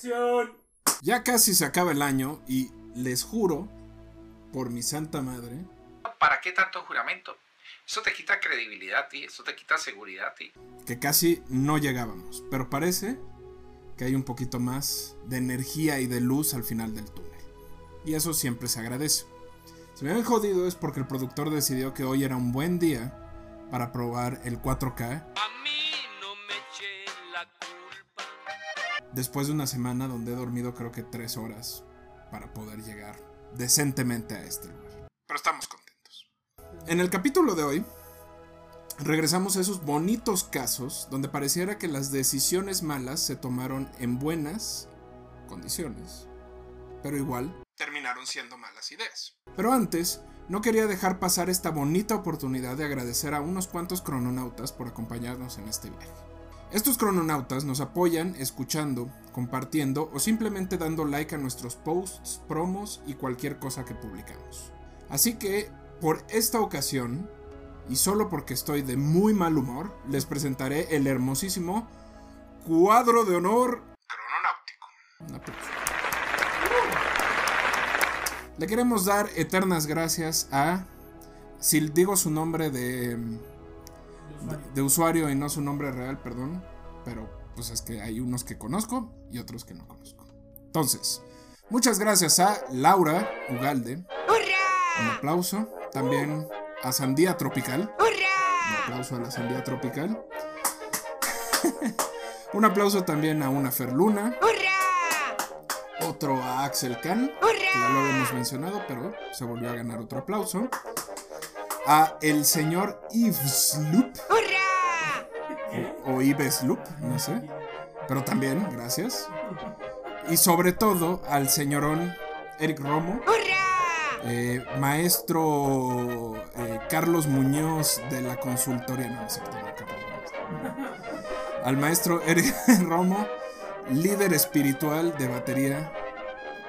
¡Acción! Ya casi se acaba el año y les juro, por mi santa madre, ¿Para qué tanto juramento? Eso te quita credibilidad a ti, eso te quita seguridad a ti. que casi no llegábamos, pero parece que hay un poquito más de energía y de luz al final del túnel. Y eso siempre se agradece. Si me ven jodido es porque el productor decidió que hoy era un buen día para probar el 4K después de una semana donde he dormido creo que tres horas para poder llegar decentemente a este lugar. Pero estamos contentos. En el capítulo de hoy regresamos a esos bonitos casos donde pareciera que las decisiones malas se tomaron en buenas condiciones, pero igual terminaron siendo malas ideas. Pero antes, no quería dejar pasar esta bonita oportunidad de agradecer a unos cuantos crononautas por acompañarnos en este viaje. Estos crononautas nos apoyan escuchando, compartiendo o simplemente dando like a nuestros posts, promos y cualquier cosa que publicamos. Así que, por esta ocasión, y solo porque estoy de muy mal humor, les presentaré el hermosísimo cuadro de honor crononáutico. Le queremos dar eternas gracias a, si digo su nombre de, de, de usuario y no su nombre real, perdón, pero pues es que hay unos que conozco y otros que no conozco. Entonces, muchas gracias a Laura Ugalde. Un aplauso. También a Sandía Tropical. Un aplauso a la Sandía Tropical. Un aplauso también a una Ferluna. Otro a Axel Khan. Que ya lo habíamos mencionado, pero se volvió a ganar otro aplauso. A el señor Yves Loop. O Yves Loop, no sé. Pero también, gracias. Y sobre todo al señorón Eric Romo. Eh, maestro eh, Carlos Muñoz de la consultoría. No, no no, Carlos Muñoz. Al maestro Eric Romo, líder espiritual de batería,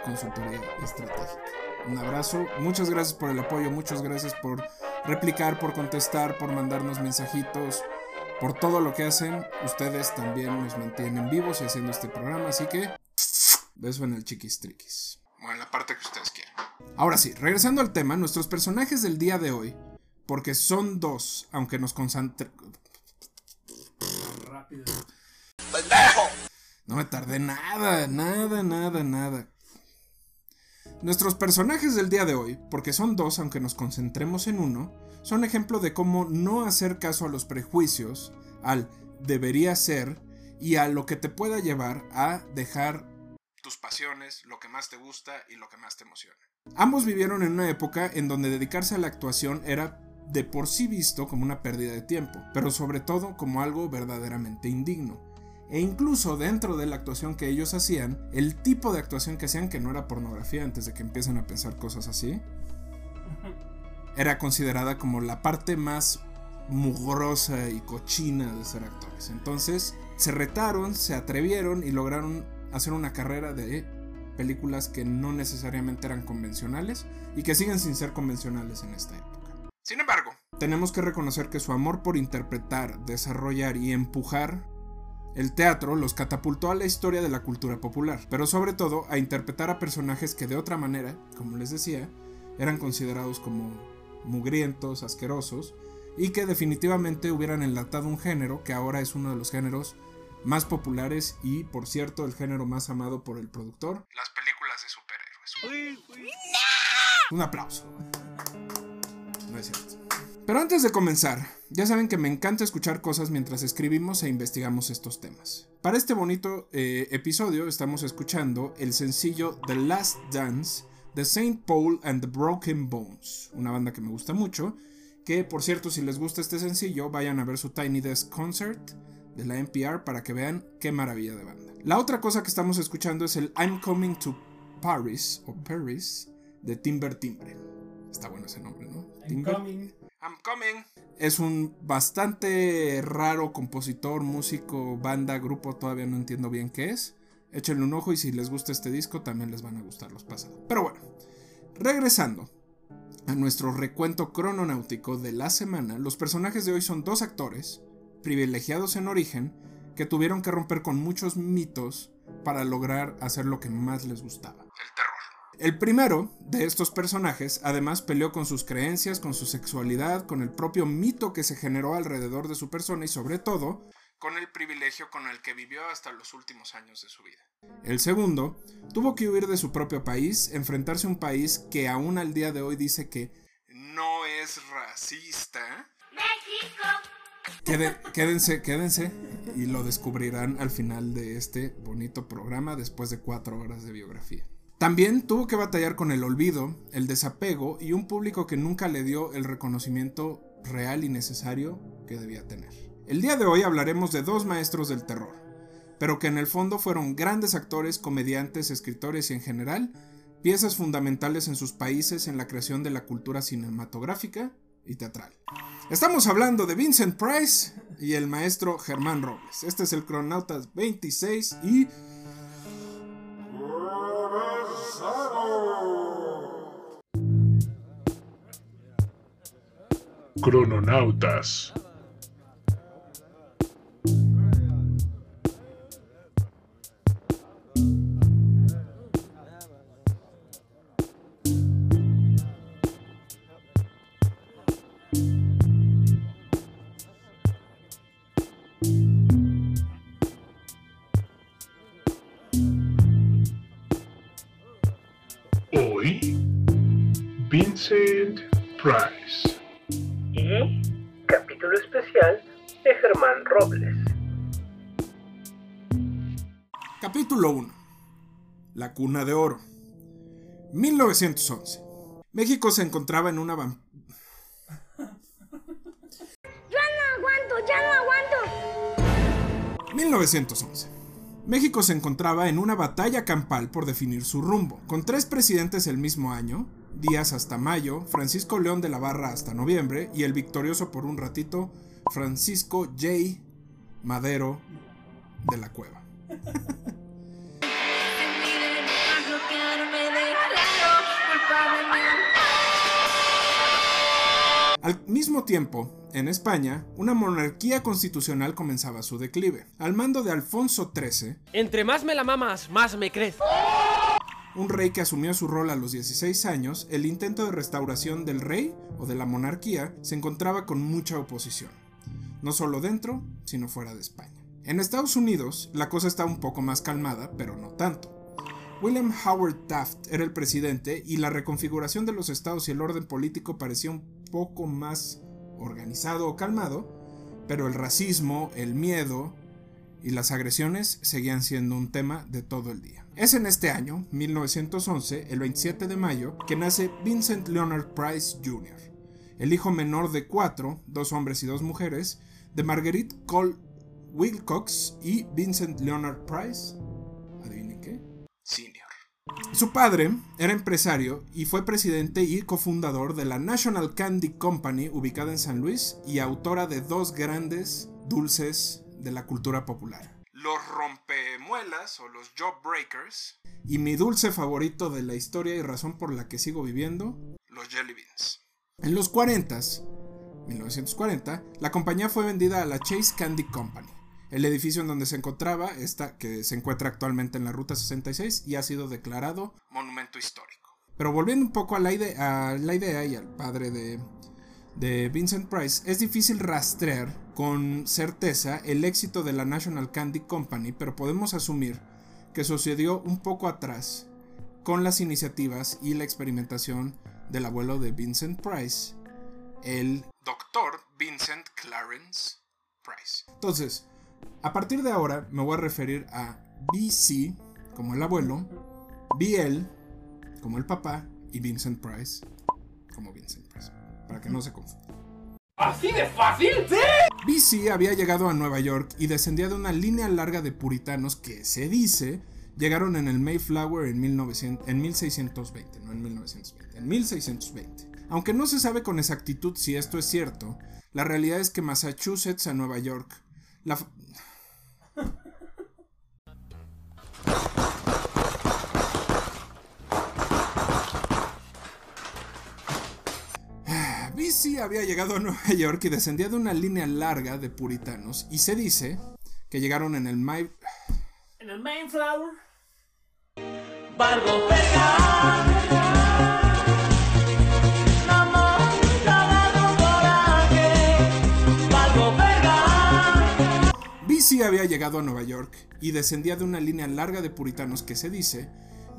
consultoría estratégica. Un abrazo, muchas gracias por el apoyo, muchas gracias por replicar, por contestar, por mandarnos mensajitos, por todo lo que hacen. Ustedes también nos mantienen vivos y haciendo este programa, así que beso en el chiquis triquis. Bueno, en la parte que ustedes quieran. Ahora sí, regresando al tema, nuestros personajes del día de hoy, porque son dos, aunque nos concentre... Rápido. No me tardé nada, nada, nada, nada. Nuestros personajes del día de hoy, porque son dos aunque nos concentremos en uno, son ejemplo de cómo no hacer caso a los prejuicios, al debería ser y a lo que te pueda llevar a dejar tus pasiones, lo que más te gusta y lo que más te emociona. Ambos vivieron en una época en donde dedicarse a la actuación era de por sí visto como una pérdida de tiempo, pero sobre todo como algo verdaderamente indigno. E incluso dentro de la actuación que ellos hacían, el tipo de actuación que hacían, que no era pornografía antes de que empiecen a pensar cosas así, era considerada como la parte más mugrosa y cochina de ser actores. Entonces se retaron, se atrevieron y lograron hacer una carrera de películas que no necesariamente eran convencionales y que siguen sin ser convencionales en esta época. Sin embargo, tenemos que reconocer que su amor por interpretar, desarrollar y empujar el teatro los catapultó a la historia de la cultura popular, pero sobre todo a interpretar a personajes que de otra manera, como les decía, eran considerados como mugrientos, asquerosos, y que definitivamente hubieran enlatado un género que ahora es uno de los géneros más populares y, por cierto, el género más amado por el productor, las películas de superhéroes. Un aplauso. No es cierto. Pero antes de comenzar, ya saben que me encanta escuchar cosas mientras escribimos e investigamos estos temas. Para este bonito eh, episodio estamos escuchando el sencillo The Last Dance de Saint Paul and the Broken Bones, una banda que me gusta mucho, que por cierto si les gusta este sencillo vayan a ver su Tiny Desk Concert de la NPR para que vean qué maravilla de banda. La otra cosa que estamos escuchando es el I'm Coming to Paris o Paris de Timber Timbre. Está bueno ese nombre, ¿no? Timber. Incoming. I'm coming. Es un bastante raro compositor, músico, banda, grupo, todavía no entiendo bien qué es. Échenle un ojo y si les gusta este disco también les van a gustar los pasados. Pero bueno, regresando a nuestro recuento crononáutico de la semana, los personajes de hoy son dos actores, privilegiados en origen, que tuvieron que romper con muchos mitos para lograr hacer lo que más les gustaba. El terror. El primero de estos personajes además peleó con sus creencias, con su sexualidad, con el propio mito que se generó alrededor de su persona y sobre todo con el privilegio con el que vivió hasta los últimos años de su vida. El segundo tuvo que huir de su propio país, enfrentarse a un país que aún al día de hoy dice que no es racista. Quede- quédense, quédense y lo descubrirán al final de este bonito programa después de cuatro horas de biografía. También tuvo que batallar con el olvido, el desapego y un público que nunca le dio el reconocimiento real y necesario que debía tener. El día de hoy hablaremos de dos maestros del terror, pero que en el fondo fueron grandes actores, comediantes, escritores y en general piezas fundamentales en sus países en la creación de la cultura cinematográfica y teatral. Estamos hablando de Vincent Price y el maestro Germán Robles. Este es el Cronautas 26 y... Crononautas. Capítulo 1. La cuna de oro. 1911. México se encontraba en una... vam- aguanto, ya no aguanto. 1911. México se encontraba en una batalla campal por definir su rumbo, con tres presidentes el mismo año, Díaz hasta mayo, Francisco León de la Barra hasta noviembre y el victorioso por un ratito, Francisco J. Madero de la Cueva. Al mismo tiempo, en España, una monarquía constitucional comenzaba su declive. Al mando de Alfonso XIII, Entre más me la mamas, más me crece. un rey que asumió su rol a los 16 años, el intento de restauración del rey o de la monarquía se encontraba con mucha oposición, no solo dentro, sino fuera de España. En Estados Unidos, la cosa estaba un poco más calmada, pero no tanto. William Howard Taft era el presidente y la reconfiguración de los estados y el orden político parecía un poco más organizado o calmado, pero el racismo, el miedo y las agresiones seguían siendo un tema de todo el día. Es en este año, 1911, el 27 de mayo, que nace Vincent Leonard Price Jr., el hijo menor de cuatro, dos hombres y dos mujeres, de Marguerite Cole Wilcox y Vincent Leonard Price. Su padre era empresario y fue presidente y cofundador de la National Candy Company ubicada en San Luis y autora de dos grandes dulces de la cultura popular. Los rompemuelas o los jawbreakers y mi dulce favorito de la historia y razón por la que sigo viviendo, los jelly beans. En los 40s, 1940, la compañía fue vendida a la Chase Candy Company. El edificio en donde se encontraba, que se encuentra actualmente en la Ruta 66 y ha sido declarado monumento histórico. Pero volviendo un poco a la, ide- a la idea y al padre de, de Vincent Price, es difícil rastrear con certeza el éxito de la National Candy Company, pero podemos asumir que sucedió un poco atrás con las iniciativas y la experimentación del abuelo de Vincent Price, el doctor Vincent Clarence Price. Entonces, a partir de ahora me voy a referir a BC como el abuelo, BL como el papá y Vincent Price como Vincent Price, para que no se confunda. ¿Así de fácil? BC había llegado a Nueva York y descendía de una línea larga de puritanos que se dice llegaron en el Mayflower en, 1900 en 1620, no en 1920, en 1620. Aunque no se sabe con exactitud si esto es cierto, la realidad es que Massachusetts a Nueva York, la... BC había llegado a Nueva York y descendía de una línea larga de puritanos y se dice que llegaron en el May... En el Mayflower. Valgo verga. Había llegado a Nueva York y descendía de una línea larga de puritanos que se dice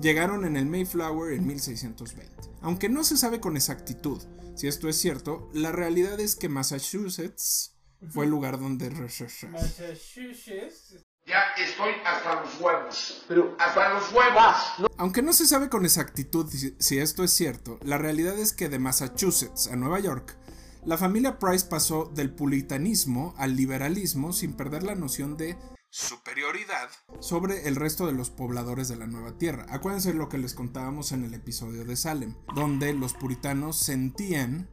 llegaron en el Mayflower en 1620. Aunque no se sabe con exactitud si esto es cierto, la realidad es que Massachusetts fue el lugar donde... Massachusetts. Ya estoy hasta los huevos. Pero hasta los huevos. Aunque no se sabe con exactitud si, si esto es cierto, la realidad es que de Massachusetts a Nueva York, la familia Price pasó del puritanismo al liberalismo sin perder la noción de superioridad sobre el resto de los pobladores de la nueva tierra. Acuérdense lo que les contábamos en el episodio de Salem, donde los puritanos sentían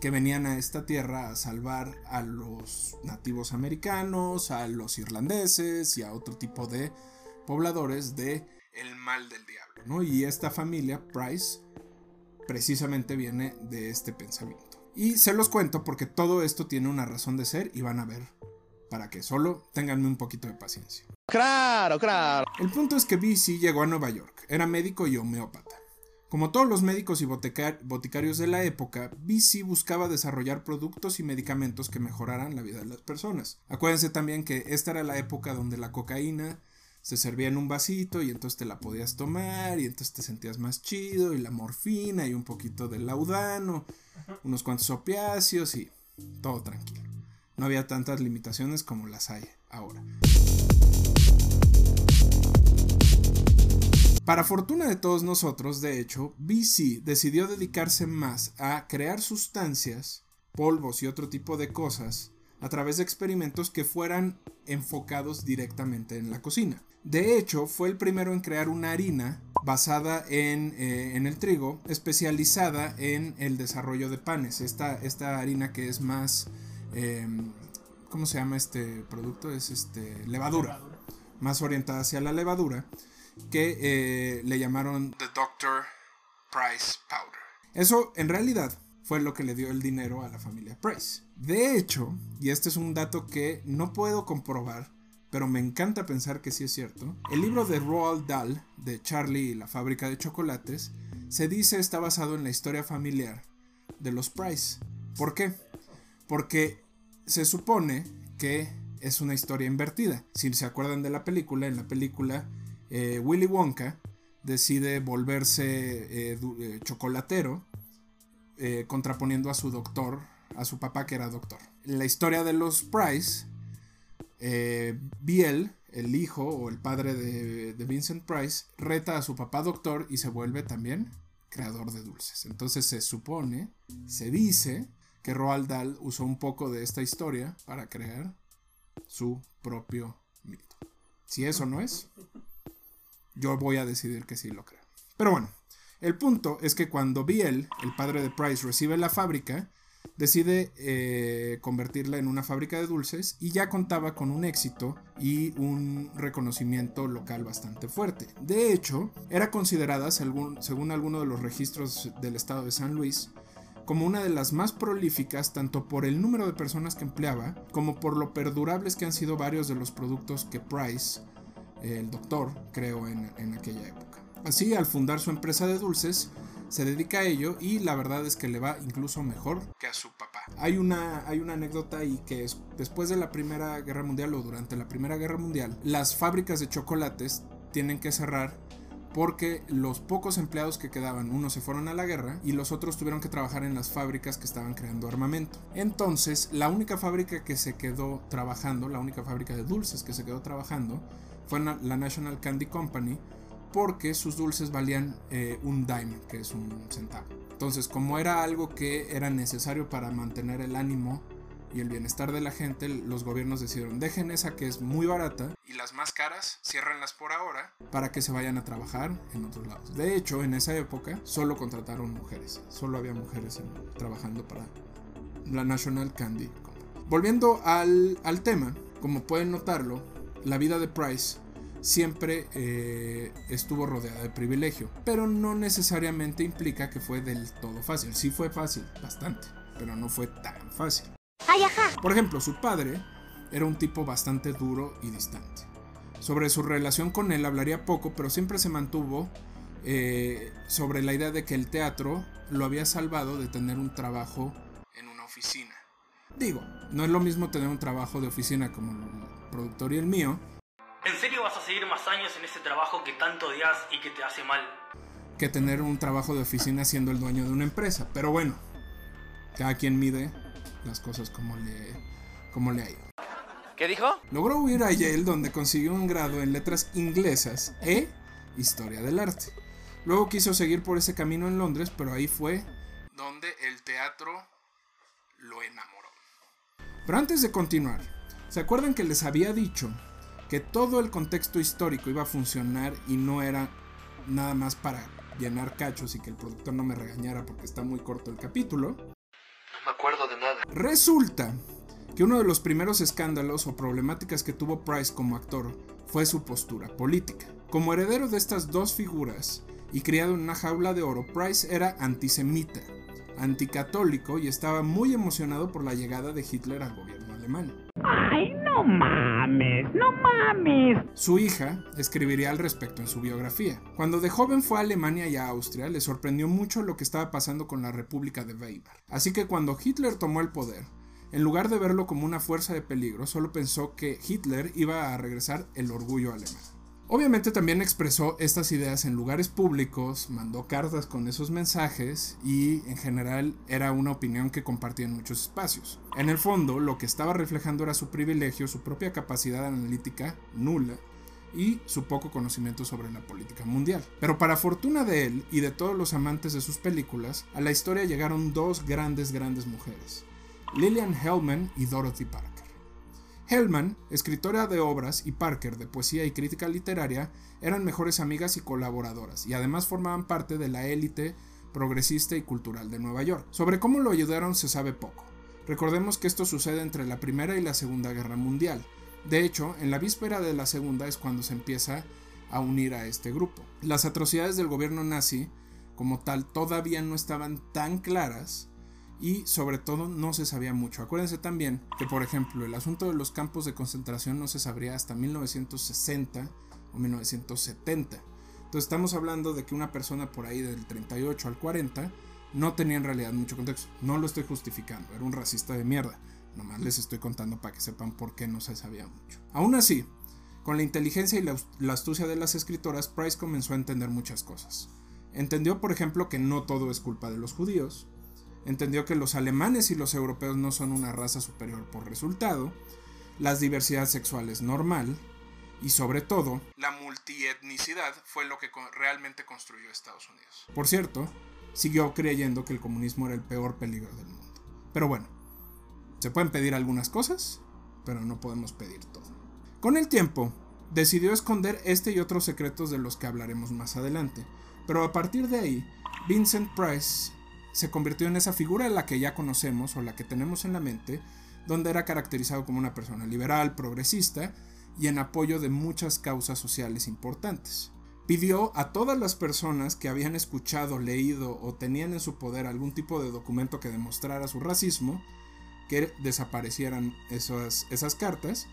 que venían a esta tierra a salvar a los nativos americanos, a los irlandeses y a otro tipo de pobladores de el mal del diablo, ¿no? Y esta familia Price precisamente viene de este pensamiento. Y se los cuento porque todo esto tiene una razón de ser y van a ver para que solo tenganme un poquito de paciencia. Claro, claro. El punto es que BC llegó a Nueva York, era médico y homeópata. Como todos los médicos y botica- boticarios de la época, BC buscaba desarrollar productos y medicamentos que mejoraran la vida de las personas. Acuérdense también que esta era la época donde la cocaína se servía en un vasito y entonces te la podías tomar y entonces te sentías más chido y la morfina y un poquito de laudano, unos cuantos opiáceos y todo tranquilo. No había tantas limitaciones como las hay ahora. Para fortuna de todos nosotros, de hecho, BC decidió dedicarse más a crear sustancias, polvos y otro tipo de cosas a través de experimentos que fueran enfocados directamente en la cocina. De hecho, fue el primero en crear una harina basada en, eh, el trigo, especializada en el desarrollo de panes. Esta, harina que es más... eh, ¿Cómo se llama este producto? Es este levadura. Más orientada hacia la levadura. Que eh, le llamaron The Dr. Price Powder. Eso en realidad fue lo que le dio el dinero a la familia Price. De hecho, y este es un dato que no puedo comprobar, pero me encanta pensar que sí es cierto, el libro de Roald Dahl, de Charlie y la fábrica de chocolates, se dice está basado en la historia familiar de los Price. ¿Por qué? Porque se supone que es una historia invertida. Si se acuerdan de la película, en la película eh, Willy Wonka decide volverse eh, eh, chocolatero contraponiendo a su doctor, a su papá que era doctor. La historia de los Price, eh, Biel, el hijo o el padre de, de Vincent Price, reta a su papá doctor y se vuelve también creador de dulces. Entonces se supone, se dice que Roald Dahl usó un poco de esta historia para crear su propio mito. Si eso no es, yo voy a decidir que sí lo creo. Pero bueno, el punto es que cuando Biel, el padre de Price, recibe la fábrica, decide eh, convertirla en una fábrica de dulces y ya contaba con un éxito y un reconocimiento local bastante fuerte. De hecho, era considerada, según, según algunos de los registros del estado de San Luis, como una de las más prolíficas tanto por el número de personas que empleaba como por lo perdurables que han sido varios de los productos que Price, el doctor, creó en, en aquella época. Así, al fundar su empresa de dulces, se dedica a ello y la verdad es que le va incluso mejor que a su papá. Hay una, hay una anécdota ahí que es después de la Primera Guerra Mundial o durante la Primera Guerra Mundial, las fábricas de chocolates tienen que cerrar porque los pocos empleados que quedaban, unos se fueron a la guerra y los otros tuvieron que trabajar en las fábricas que estaban creando armamento. Entonces, la única fábrica que se quedó trabajando, la única fábrica de dulces que se quedó trabajando, fue la National Candy Company, porque sus dulces valían eh, un dime, que es un centavo. Entonces, como era algo que era necesario para mantener el ánimo y el bienestar de la gente, los gobiernos decidieron dejen esa que es muy barata y las más caras ciérrenlas por ahora para que se vayan a trabajar en otros lados. De hecho, en esa época solo contrataron mujeres, solo había mujeres en- trabajando para la National Candy Company. Volviendo al, al tema, como pueden notarlo, la vida de Price siempre eh, estuvo rodeada de privilegio, pero no necesariamente implica que fue del todo fácil. Sí fue fácil, bastante, pero no fue tan fácil. Por ejemplo, su padre era un tipo bastante duro y distante. Sobre su relación con él hablaría poco, pero siempre se mantuvo eh, sobre la idea de que el teatro lo había salvado de tener un trabajo en una oficina. Digo, no es lo mismo tener un trabajo de oficina como el productor y el mío, ¿En serio vas a seguir más años en ese trabajo que tanto odias y que te hace mal? que tener un trabajo de oficina siendo el dueño de una empresa. Pero bueno, cada quien mide las cosas como le, como le ha ido. ¿Qué dijo? Logró huir a Yale donde consiguió un grado en letras inglesas e historia del arte. Luego quiso seguir por ese camino en Londres, pero ahí fue donde el teatro lo enamoró. Pero antes de continuar, ¿se acuerdan que les había dicho que todo el contexto histórico iba a funcionar y no era nada más para llenar cachos y que el productor no me regañara porque está muy corto el capítulo? No me acuerdo de nada. Resulta que uno de los primeros escándalos o problemáticas que tuvo Price como actor fue su postura política. Como heredero de estas dos figuras y criado en una jaula de oro, Price era antisemita, anticatólico y estaba muy emocionado por la llegada de Hitler al gobierno alemán. ¡Ay, no mames! ¡No mames! Su hija escribiría al respecto en su biografía. Cuando de joven fue a Alemania y a Austria, le sorprendió mucho lo que estaba pasando con la República de Weimar. Así que cuando Hitler tomó el poder, en lugar de verlo como una fuerza de peligro, solo pensó que Hitler iba a regresar el orgullo alemán. Obviamente también expresó estas ideas en lugares públicos, mandó cartas con esos mensajes y en general era una opinión que compartía en muchos espacios. En el fondo, lo que estaba reflejando era su privilegio, su propia capacidad analítica nula y su poco conocimiento sobre la política mundial. Pero para fortuna de él y de todos los amantes de sus películas, a la historia llegaron dos grandes, grandes mujeres, Lillian Hellman y Dorothy Parker. Hellman, escritora de obras, y Parker, de poesía y crítica literaria, eran mejores amigas y colaboradoras, y además formaban parte de la élite progresista y cultural de Nueva York. Sobre cómo lo ayudaron se sabe poco. Recordemos que esto sucede entre la Primera y la Segunda Guerra Mundial. De hecho, en la víspera de la Segunda es cuando se empieza a unir a este grupo. Las atrocidades del gobierno nazi, como tal, todavía no estaban tan claras y sobre todo no se sabía mucho. Acuérdense también que, por ejemplo, el asunto de los campos de concentración no se sabría hasta 1960 o 1970. Entonces estamos hablando de que una persona por ahí del 38 al 40 no tenía en realidad mucho contexto. No lo estoy justificando, era un racista de mierda. Nomás les estoy contando para que sepan por qué no se sabía mucho. Aún así, con la inteligencia y la, la astucia de las escritoras, Price comenzó a entender muchas cosas. Entendió, por ejemplo, que no todo es culpa de los judíos, entendió que los alemanes y los europeos no son una raza superior por resultado, la diversidad sexual es normal y sobre todo la multietnicidad fue lo que realmente construyó Estados Unidos. Por cierto, siguió creyendo que el comunismo era el peor peligro del mundo. Pero bueno, se pueden pedir algunas cosas, pero no podemos pedir todo. Con el tiempo, decidió esconder este y otros secretos de los que hablaremos más adelante, pero a partir de ahí, Vincent Price se convirtió en esa figura la que ya conocemos o la que tenemos en la mente, donde era caracterizado como una persona liberal, progresista y en apoyo de muchas causas sociales importantes. Pidió a todas las personas que habían escuchado, leído o tenían en su poder algún tipo de documento que demostrara su racismo, que desaparecieran esas, esas cartas,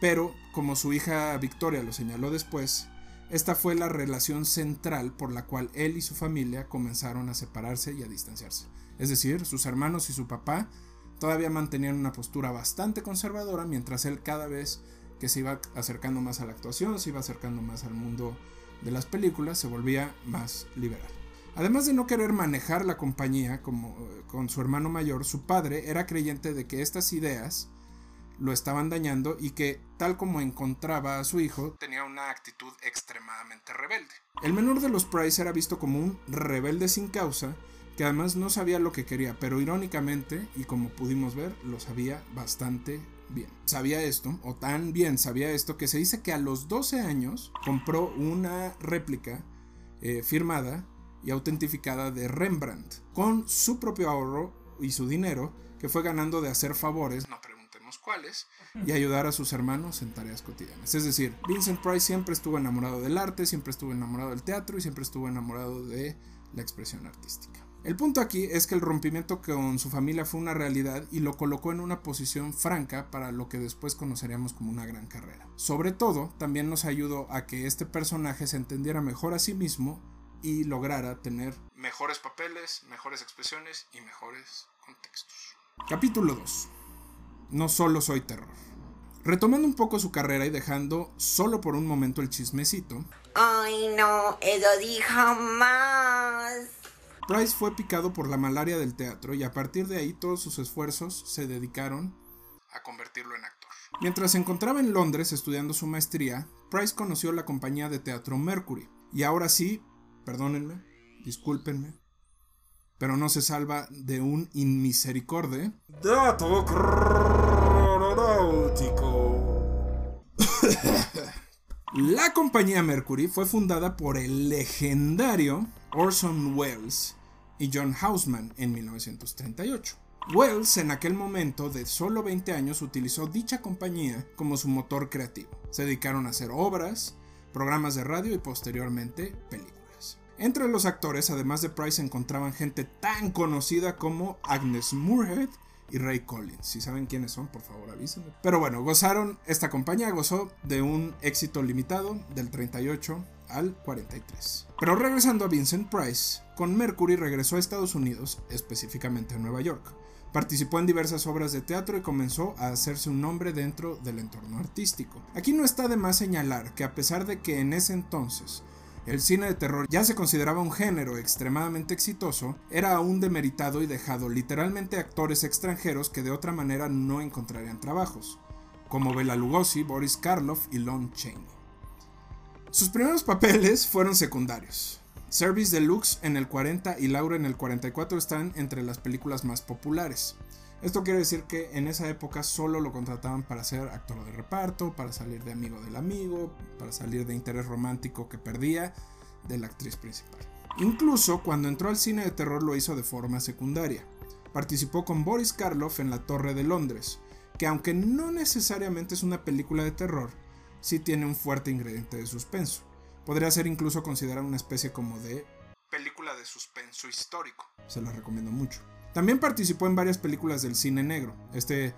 pero como su hija Victoria lo señaló después, esta fue la relación central por la cual él y su familia comenzaron a separarse y a distanciarse. Es decir, sus hermanos y su papá todavía mantenían una postura bastante conservadora, mientras él cada vez que se iba acercando más a la actuación, se iba acercando más al mundo de las películas, se volvía más liberal. Además de no querer manejar la compañía como con su hermano mayor, su padre era creyente de que estas ideas lo estaban dañando y que, tal como encontraba a su hijo, tenía una actitud extremadamente rebelde. El menor de los Price era visto como un rebelde sin causa, que además no sabía lo que quería, pero irónicamente, y como pudimos ver, lo sabía bastante bien. Sabía esto, o tan bien sabía esto, que se dice que a los 12 años compró una réplica eh, firmada y autentificada de Rembrandt, con su propio ahorro y su dinero, que fue ganando de hacer favores, no y ayudar a sus hermanos en tareas cotidianas. Es decir, Vincent Price siempre estuvo enamorado del arte, siempre estuvo enamorado del teatro y siempre estuvo enamorado de la expresión artística. El punto aquí es que el rompimiento con su familia fue una realidad y lo colocó en una posición franca para lo que después conoceríamos como una gran carrera. Sobre todo, también nos ayudó a que este personaje se entendiera mejor a sí mismo y lograra tener mejores papeles, mejores expresiones y mejores contextos. Capítulo 2. No solo soy terror. Retomando un poco su carrera y dejando solo por un momento el chismecito, Ay, no, eso dijo más. Price fue picado por la malaria del teatro y a partir de ahí todos sus esfuerzos se dedicaron a convertirlo en actor. Mientras se encontraba en Londres estudiando su maestría, Price conoció la compañía de teatro Mercury. Y ahora sí, perdónenme, discúlpenme, pero no se salva de un inmisericorde. Dato cronáutico. La compañía Mercury fue fundada por el legendario Orson Welles y John Houseman en 1938. Wells en aquel momento de solo 20 años utilizó dicha compañía como su motor creativo. Se dedicaron a hacer obras, programas de radio y posteriormente películas. Entre los actores, además de Price, se encontraban gente tan conocida como Agnes Moorehead y Ray Collins. Si saben quiénes son, por favor avísenme. Pero bueno, gozaron, esta compañía gozó de un éxito limitado del 38 al 43. Pero regresando a Vincent Price, con Mercury regresó a Estados Unidos, específicamente a Nueva York. Participó en diversas obras de teatro y comenzó a hacerse un nombre dentro del entorno artístico. Aquí no está de más señalar que a pesar de que en ese entonces el cine de terror ya se consideraba un género extremadamente exitoso, era aún demeritado y dejado literalmente a actores extranjeros que de otra manera no encontrarían trabajos, como Bela Lugosi, Boris Karloff y Lon Chaney. Sus primeros papeles fueron secundarios. Service Deluxe en el 40 y Laura en el 44 están entre las películas más populares. Esto quiere decir que en esa época solo lo contrataban para ser actor de reparto, para salir de amigo del amigo, para salir de interés romántico que perdía de la actriz principal. Incluso cuando entró al cine de terror lo hizo de forma secundaria. Participó con Boris Karloff en La Torre de Londres, que aunque no necesariamente es una película de terror, sí tiene un fuerte ingrediente de suspenso. Podría ser incluso considerada una especie como de película de suspenso histórico. Se la recomiendo mucho. También participó en varias películas del cine negro, este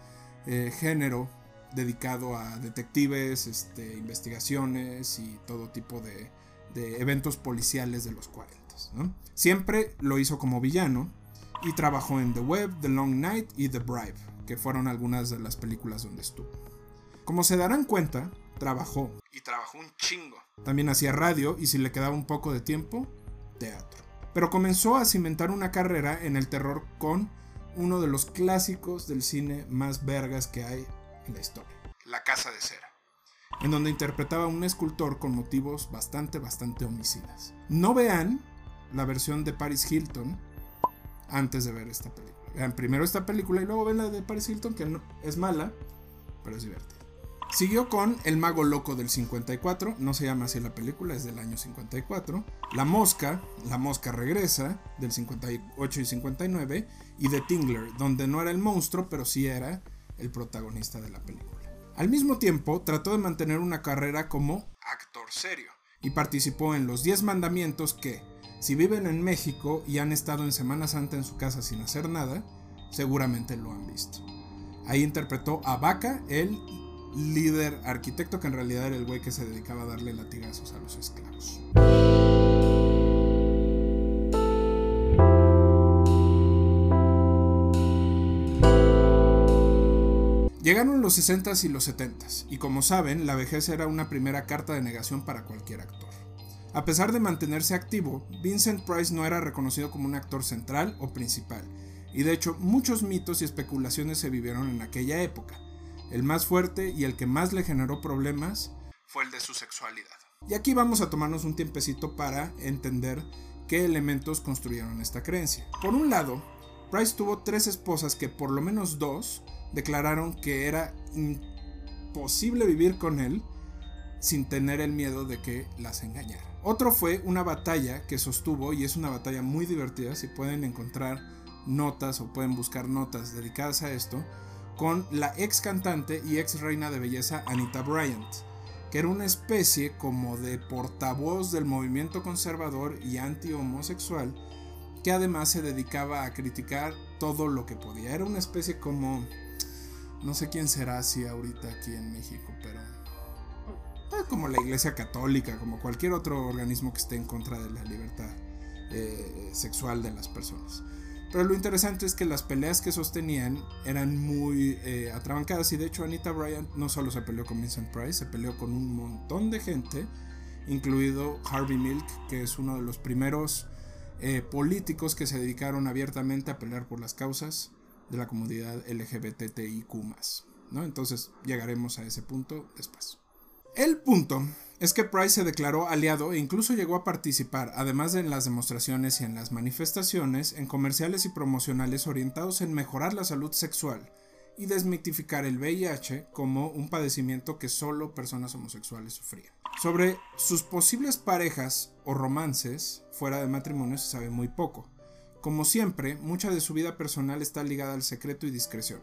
eh, género dedicado a detectives, este, investigaciones y todo tipo de, de eventos policiales de los 40. ¿no? Siempre lo hizo como villano y trabajó en The Web, The Long Night y The Bribe, que fueron algunas de las películas donde estuvo. Como se darán cuenta, trabajó y trabajó un chingo. También hacía radio y si le quedaba un poco de tiempo, teatro. Pero comenzó a cimentar una carrera en el terror con uno de los clásicos del cine más vergas que hay en la historia, La Casa de Cera, en donde interpretaba a un escultor con motivos bastante, bastante homicidas. No vean la versión de Paris Hilton antes de ver esta película. Vean primero esta película y luego ven la de Paris Hilton, que no, es mala, pero es divertida. Siguió con El Mago Loco del 54, no se llama así la película, es del año 54. La Mosca, La Mosca Regresa, del 58 y 59. Y The Tingler, donde no era el monstruo, pero sí era el protagonista de la película. Al mismo tiempo, trató de mantener una carrera como actor serio. Y participó en Los 10 Mandamientos que, si viven en México y han estado en Semana Santa en su casa sin hacer nada, seguramente lo han visto. Ahí interpretó a Vaca, el líder arquitecto que en realidad era el güey que se dedicaba a darle latigazos a los esclavos. Llegaron los 60s y los 70s, y como saben, la vejez era una primera carta de negación para cualquier actor. A pesar de mantenerse activo, Vincent Price no era reconocido como un actor central o principal, y de hecho muchos mitos y especulaciones se vivieron en aquella época. El más fuerte y el que más le generó problemas fue el de su sexualidad. Y aquí vamos a tomarnos un tiempecito para entender qué elementos construyeron esta creencia. Por un lado, Price tuvo tres esposas que por lo menos dos declararon que era imposible vivir con él sin tener el miedo de que las engañara. Otro fue una batalla que sostuvo y es una batalla muy divertida si pueden encontrar notas o pueden buscar notas dedicadas a esto con la ex cantante y ex reina de belleza Anita Bryant, que era una especie como de portavoz del movimiento conservador y anti-homosexual que además se dedicaba a criticar todo lo que podía. Era una especie como... No sé quién será así ahorita aquí en México, pero... como la Iglesia Católica, como cualquier otro organismo que esté en contra de la libertad eh, sexual de las personas. Pero lo interesante es que las peleas que sostenían eran muy eh, atrabancadas y de hecho Anita Bryant no solo se peleó con Vincent Price, se peleó con un montón de gente, incluido Harvey Milk, que es uno de los primeros eh, políticos que se dedicaron abiertamente a pelear por las causas de la comunidad LGBTIQ+. ¿no? Entonces llegaremos a ese punto después. El punto es que Price se declaró aliado e incluso llegó a participar, además de en las demostraciones y en las manifestaciones, en comerciales y promocionales orientados en mejorar la salud sexual y desmitificar el VIH como un padecimiento que solo personas homosexuales sufrían. Sobre sus posibles parejas o romances fuera de matrimonio se sabe muy poco. Como siempre, mucha de su vida personal está ligada al secreto y discreción,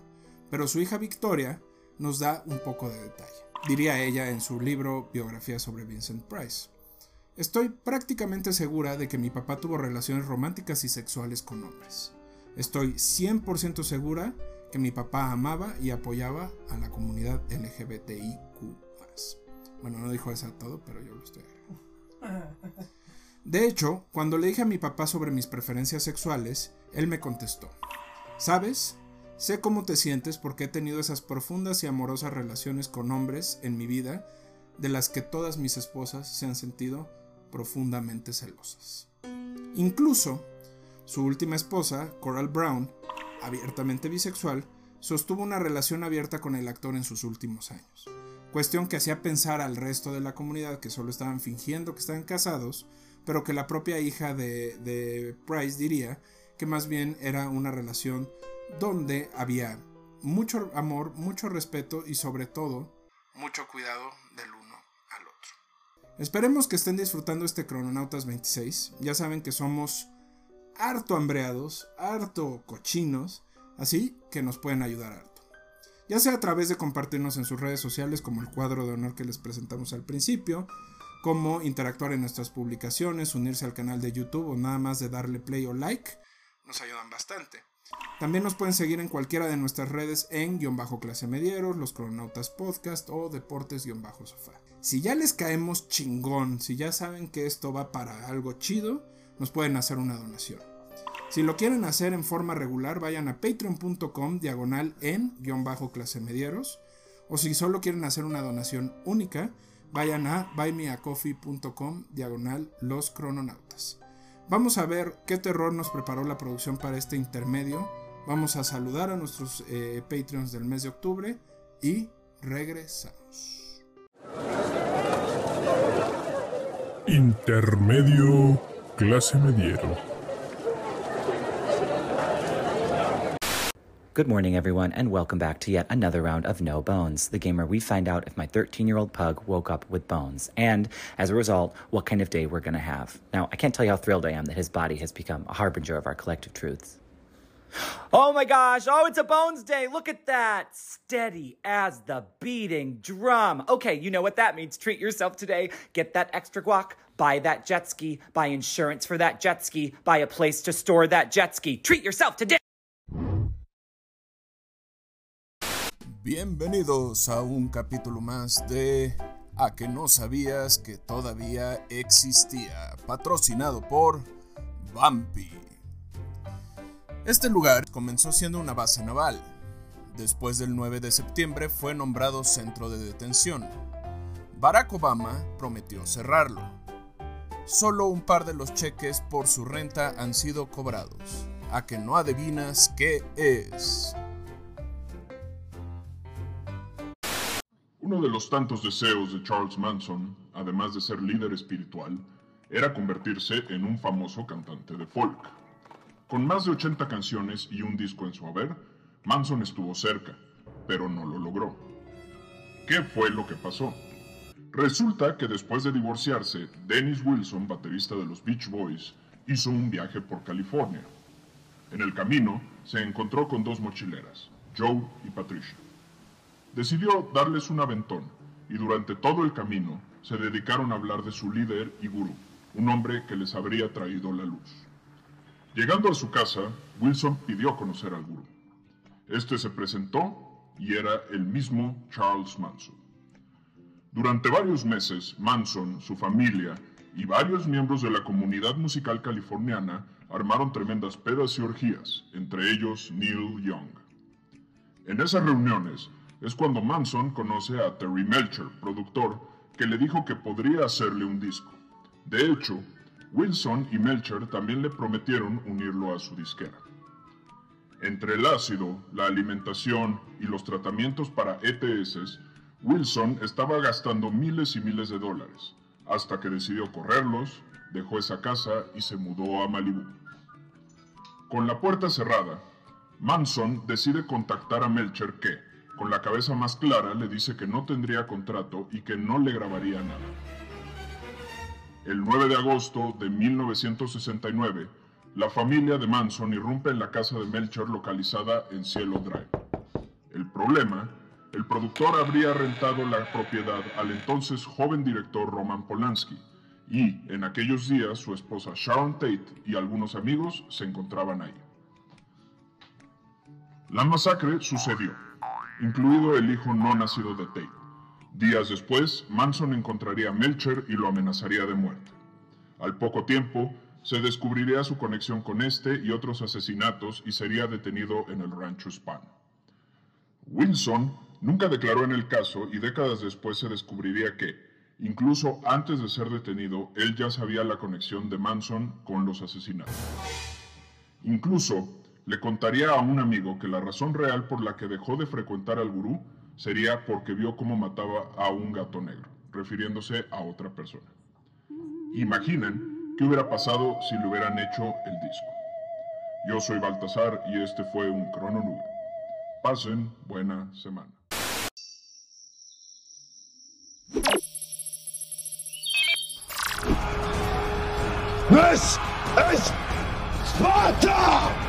pero su hija Victoria nos da un poco de detalle. Diría ella en su libro Biografía sobre Vincent Price. Estoy prácticamente segura de que mi papá tuvo relaciones románticas y sexuales con hombres. Estoy 100% segura que mi papá amaba y apoyaba a la comunidad LGBTIQ. Bueno, no dijo eso todo, pero yo lo estoy. De hecho, cuando le dije a mi papá sobre mis preferencias sexuales, él me contestó, ¿sabes? Sé cómo te sientes porque he tenido esas profundas y amorosas relaciones con hombres en mi vida de las que todas mis esposas se han sentido profundamente celosas. Incluso, su última esposa, Coral Brown, abiertamente bisexual, sostuvo una relación abierta con el actor en sus últimos años. Cuestión que hacía pensar al resto de la comunidad que solo estaban fingiendo que estaban casados, pero que la propia hija de, de Price diría que más bien era una relación donde había mucho amor, mucho respeto y sobre todo mucho cuidado del uno al otro. Esperemos que estén disfrutando este Crononautas 26. Ya saben que somos harto hambreados, harto cochinos, así que nos pueden ayudar harto. Ya sea a través de compartirnos en sus redes sociales como el cuadro de honor que les presentamos al principio, como interactuar en nuestras publicaciones, unirse al canal de YouTube o nada más de darle play o like, nos ayudan bastante. También nos pueden seguir en cualquiera de nuestras redes en guion bajo clase medieros, los cronautas podcast o deportes guion bajo sofá. Si ya les caemos chingón, si ya saben que esto va para algo chido, nos pueden hacer una donación. Si lo quieren hacer en forma regular, vayan a patreon.com diagonal en guion bajo clase medieros. O si solo quieren hacer una donación única, vayan a buymeacoffee.com diagonal los crononautas. Vamos a ver qué terror nos preparó la producción para este intermedio. Vamos a saludar a nuestros eh, Patreons del mes de octubre y regresamos. Intermedio clase mediero. Good morning, everyone, and welcome back to yet another round of No Bones, the game where we find out if my 13 year old pug woke up with bones, and as a result, what kind of day we're going to have. Now, I can't tell you how thrilled I am that his body has become a harbinger of our collective truths. Oh my gosh, oh, it's a Bones Day. Look at that. Steady as the beating drum. Okay, you know what that means. Treat yourself today. Get that extra guac, buy that jet ski, buy insurance for that jet ski, buy a place to store that jet ski. Treat yourself today. Bienvenidos a un capítulo más de A que no sabías que todavía existía, patrocinado por Bumpy. Este lugar comenzó siendo una base naval. Después del 9 de septiembre fue nombrado centro de detención. Barack Obama prometió cerrarlo. Solo un par de los cheques por su renta han sido cobrados. A que no adivinas qué es. Uno de los tantos deseos de Charles Manson, además de ser líder espiritual, era convertirse en un famoso cantante de folk. Con más de 80 canciones y un disco en su haber, Manson estuvo cerca, pero no lo logró. ¿Qué fue lo que pasó? Resulta que después de divorciarse, Dennis Wilson, baterista de los Beach Boys, hizo un viaje por California. En el camino se encontró con dos mochileras, Joe y Patricia. Decidió darles un aventón y durante todo el camino se dedicaron a hablar de su líder y gurú, un hombre que les habría traído la luz. Llegando a su casa, Wilson pidió conocer al gurú. Este se presentó y era el mismo Charles Manson. Durante varios meses, Manson, su familia y varios miembros de la comunidad musical californiana armaron tremendas pedas y orgías, entre ellos Neil Young. En esas reuniones es cuando Manson conoce a Terry Melcher, productor, que le dijo que podría hacerle un disco. De hecho, Wilson y Melcher también le prometieron unirlo a su disquera. Entre el ácido, la alimentación y los tratamientos para ETS, Wilson estaba gastando miles y miles de dólares, hasta que decidió correrlos, dejó esa casa y se mudó a Malibu. Con la puerta cerrada, Manson decide contactar a Melcher que, con la cabeza más clara, le dice que no tendría contrato y que no le grabaría nada. El 9 de agosto de 1969, la familia de Manson irrumpe en la casa de Melcher localizada en Cielo Drive. El problema, el productor habría rentado la propiedad al entonces joven director Roman Polanski, y en aquellos días su esposa Sharon Tate y algunos amigos se encontraban ahí. La masacre sucedió, incluido el hijo no nacido de Tate. Días después, Manson encontraría a Melcher y lo amenazaría de muerte. Al poco tiempo, se descubriría su conexión con este y otros asesinatos y sería detenido en el rancho Span. Wilson nunca declaró en el caso y décadas después se descubriría que, incluso antes de ser detenido, él ya sabía la conexión de Manson con los asesinatos. Incluso le contaría a un amigo que la razón real por la que dejó de frecuentar al gurú sería porque vio cómo mataba a un gato negro, refiriéndose a otra persona. Imaginen qué hubiera pasado si le hubieran hecho el disco. Yo soy Baltasar y este fue un Crono Nube. Pasen buena semana. This is Sparta!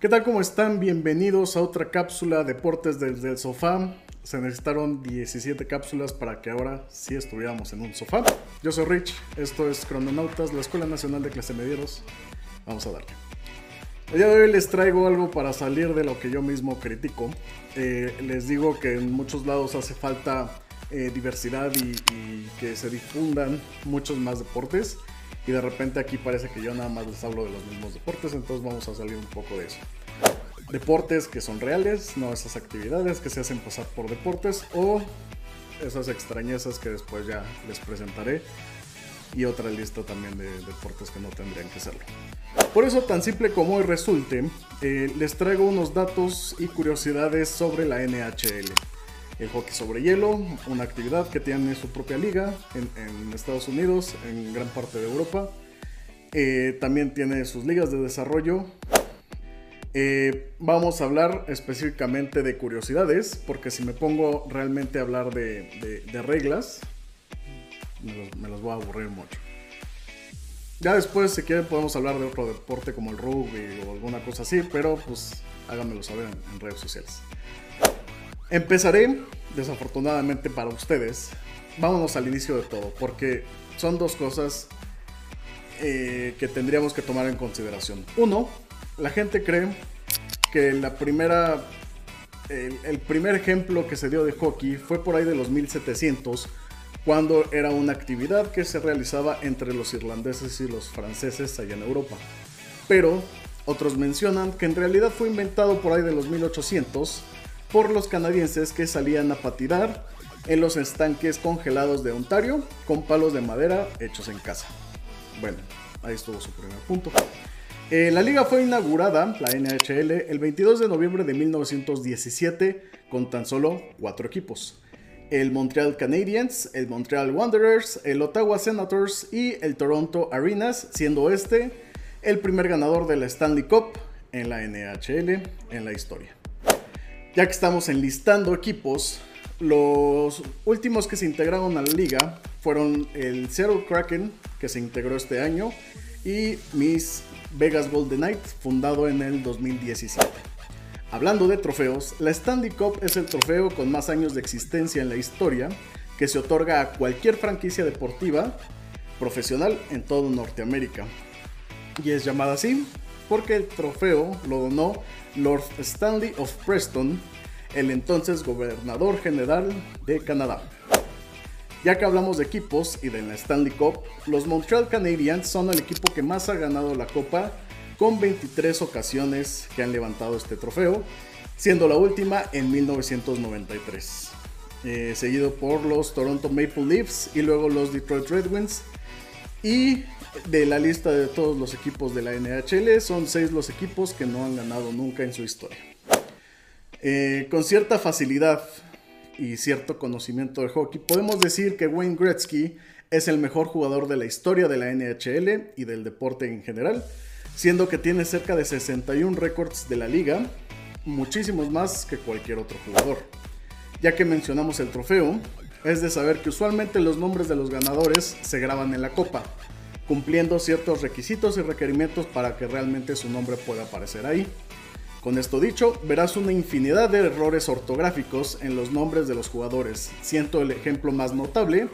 ¿Qué tal? ¿Cómo están? Bienvenidos a otra cápsula Deportes desde el sofá. Se necesitaron 17 cápsulas para que ahora sí estuviéramos en un sofá. Yo soy Rich, esto es Crononautas, la Escuela Nacional de Clase Medieros. Vamos a darle. El día de hoy les traigo algo para salir de lo que yo mismo critico. Eh, les digo que en muchos lados hace falta eh, diversidad y, y que se difundan muchos más deportes. Y de repente aquí parece que yo nada más les hablo de los mismos deportes, entonces vamos a salir un poco de eso. Deportes que son reales, no esas actividades que se hacen pasar por deportes o esas extrañezas que después ya les presentaré. Y otra lista también de deportes que no tendrían que serlo. Por eso, tan simple como hoy resulte, eh, les traigo unos datos y curiosidades sobre la NHL. El hockey sobre hielo, una actividad que tiene su propia liga en, Estados Unidos, en gran parte de Europa. Eh, también tiene sus ligas de desarrollo. Eh, vamos a hablar específicamente de curiosidades, porque si me pongo realmente a hablar de, reglas, me los voy a aburrir mucho. Ya después, si quieren, podemos hablar de otro deporte como el rugby o alguna cosa así, pero pues háganmelo saber en, en redes sociales. Empezaré, desafortunadamente para ustedes, vámonos al inicio de todo, porque son dos cosas eh, que tendríamos que tomar en consideración. Uno, la gente cree que la primera, el, el, primer ejemplo que se dio de hockey fue por ahí de los 1700, cuando era una actividad que se realizaba entre los irlandeses y los franceses allá en Europa. Pero otros mencionan que en realidad fue inventado por ahí de los 1800 por los canadienses que salían a patinar en los estanques congelados de Ontario con palos de madera hechos en casa. Bueno, ahí estuvo su primer punto. Eh, la liga fue inaugurada, la NHL, el 22 de noviembre de 1917 con tan solo cuatro equipos. El Montreal Canadiens, el Montreal Wanderers, el Ottawa Senators y el Toronto Arenas, siendo este el primer ganador de la Stanley Cup en la NHL en la historia. Ya que estamos enlistando equipos, los últimos que se integraron a la liga fueron el Seattle Kraken, que se integró este año, y Miss Vegas Golden Knight, fundado en el 2017. Hablando de trofeos, la Stanley Cup es el trofeo con más años de existencia en la historia que se otorga a cualquier franquicia deportiva profesional en todo Norteamérica. Y es llamada así porque el trofeo lo donó Lord Stanley of Preston, el entonces gobernador general de Canadá. Ya que hablamos de equipos y de la Stanley Cup, los Montreal Canadiens son el equipo que más ha ganado la copa con 23 ocasiones que han levantado este trofeo, siendo la última en 1993. Eh, seguido por los Toronto Maple Leafs y luego los Detroit Red Wings. Y de la lista de todos los equipos de la NHL, son 6 los equipos que no han ganado nunca en su historia. Eh, con cierta facilidad y cierto conocimiento de hockey, podemos decir que Wayne Gretzky es el mejor jugador de la historia de la NHL y del deporte en general, siendo que tiene cerca de 61 récords de la liga, muchísimos más que cualquier otro jugador. Ya que mencionamos el trofeo, es de saber que usualmente los nombres de los ganadores se graban en la copa, cumpliendo ciertos requisitos y requerimientos para que realmente su nombre pueda aparecer ahí. Con esto dicho, verás una infinidad de errores ortográficos en los nombres de los jugadores, siendo el ejemplo más notable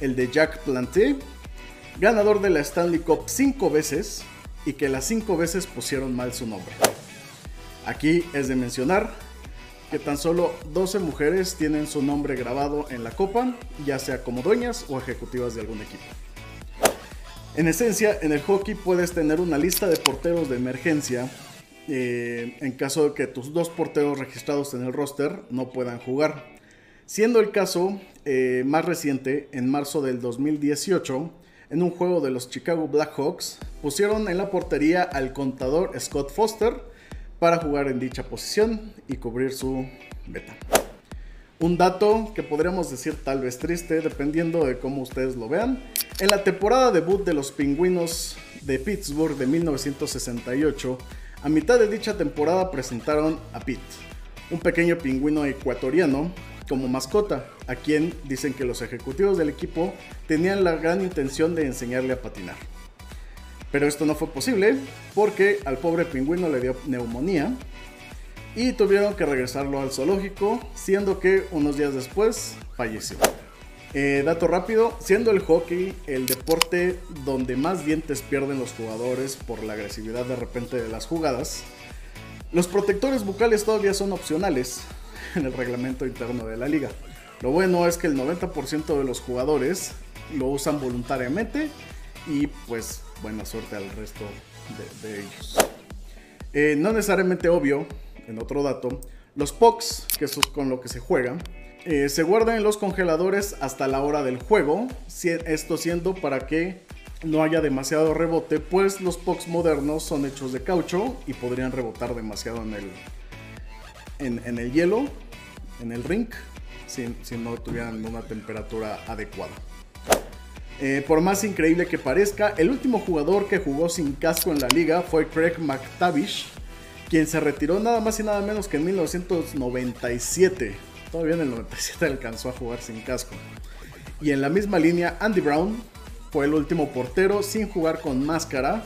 el de Jack Planté, ganador de la Stanley Cup 5 veces y que las 5 veces pusieron mal su nombre. Aquí es de mencionar que tan solo 12 mujeres tienen su nombre grabado en la copa, ya sea como dueñas o ejecutivas de algún equipo. En esencia, en el hockey puedes tener una lista de porteros de emergencia eh, en caso de que tus dos porteros registrados en el roster no puedan jugar. Siendo el caso eh, más reciente, en marzo del 2018, en un juego de los Chicago Blackhawks, pusieron en la portería al contador Scott Foster para jugar en dicha posición y cubrir su beta. Un dato que podríamos decir tal vez triste, dependiendo de cómo ustedes lo vean. En la temporada debut de los Pingüinos de Pittsburgh de 1968, a mitad de dicha temporada presentaron a Pete, un pequeño pingüino ecuatoriano, como mascota, a quien dicen que los ejecutivos del equipo tenían la gran intención de enseñarle a patinar. Pero esto no fue posible porque al pobre pingüino le dio neumonía y tuvieron que regresarlo al zoológico, siendo que unos días después falleció. Eh, dato rápido, siendo el hockey el deporte donde más dientes pierden los jugadores por la agresividad de repente de las jugadas, los protectores bucales todavía son opcionales en el reglamento interno de la liga. Lo bueno es que el 90% de los jugadores lo usan voluntariamente y pues buena suerte al resto de, ellos. Eh, no necesariamente obvio, en otro dato, los pucks, que es con lo que se juega, eh, se guardan en los congeladores hasta la hora del juego, esto siendo para que no haya demasiado rebote, pues los pucks modernos son hechos de caucho y podrían rebotar demasiado en el, en, en el hielo, en el rink, si, si no tuvieran una temperatura adecuada. Eh, por más increíble que parezca, el último jugador que jugó sin casco en la liga fue Craig McTavish, quien se retiró nada más y nada menos que en 1997. Todavía en el 97 alcanzó a jugar sin casco. Y en la misma línea, Andy Brown fue el último portero sin jugar con máscara,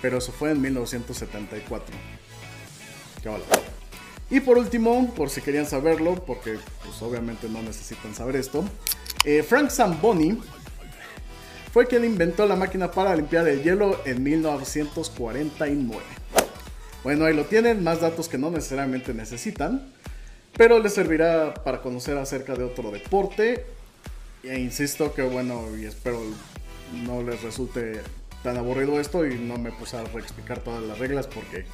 pero eso fue en 1974. Qué. Y por último, por si querían saberlo, porque pues obviamente no necesitan saber esto, eh, Frank Zamboni fue quien inventó la máquina para limpiar el hielo en 1949. Bueno, ahí lo tienen, más datos que no necesariamente necesitan, pero les servirá para conocer acerca de otro deporte. E insisto que bueno, y espero no les resulte tan aburrido esto y no me puse a reexplicar todas las reglas porque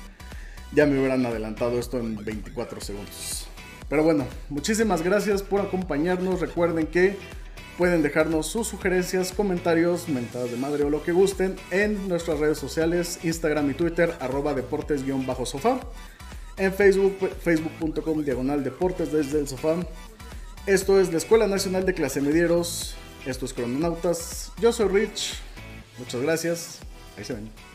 ya me hubieran adelantado esto en 24 segundos. Pero bueno, muchísimas gracias por acompañarnos. Recuerden que pueden dejarnos sus sugerencias, comentarios, mentadas de madre o lo que gusten en nuestras redes sociales, Instagram y Twitter, arroba deportes-sofá. En Facebook, facebook.com diagonal deportes desde el sofá. Esto es la Escuela Nacional de Clase Medieros. Esto es Crononautas. Yo soy Rich. Muchas gracias. Ahí se ven.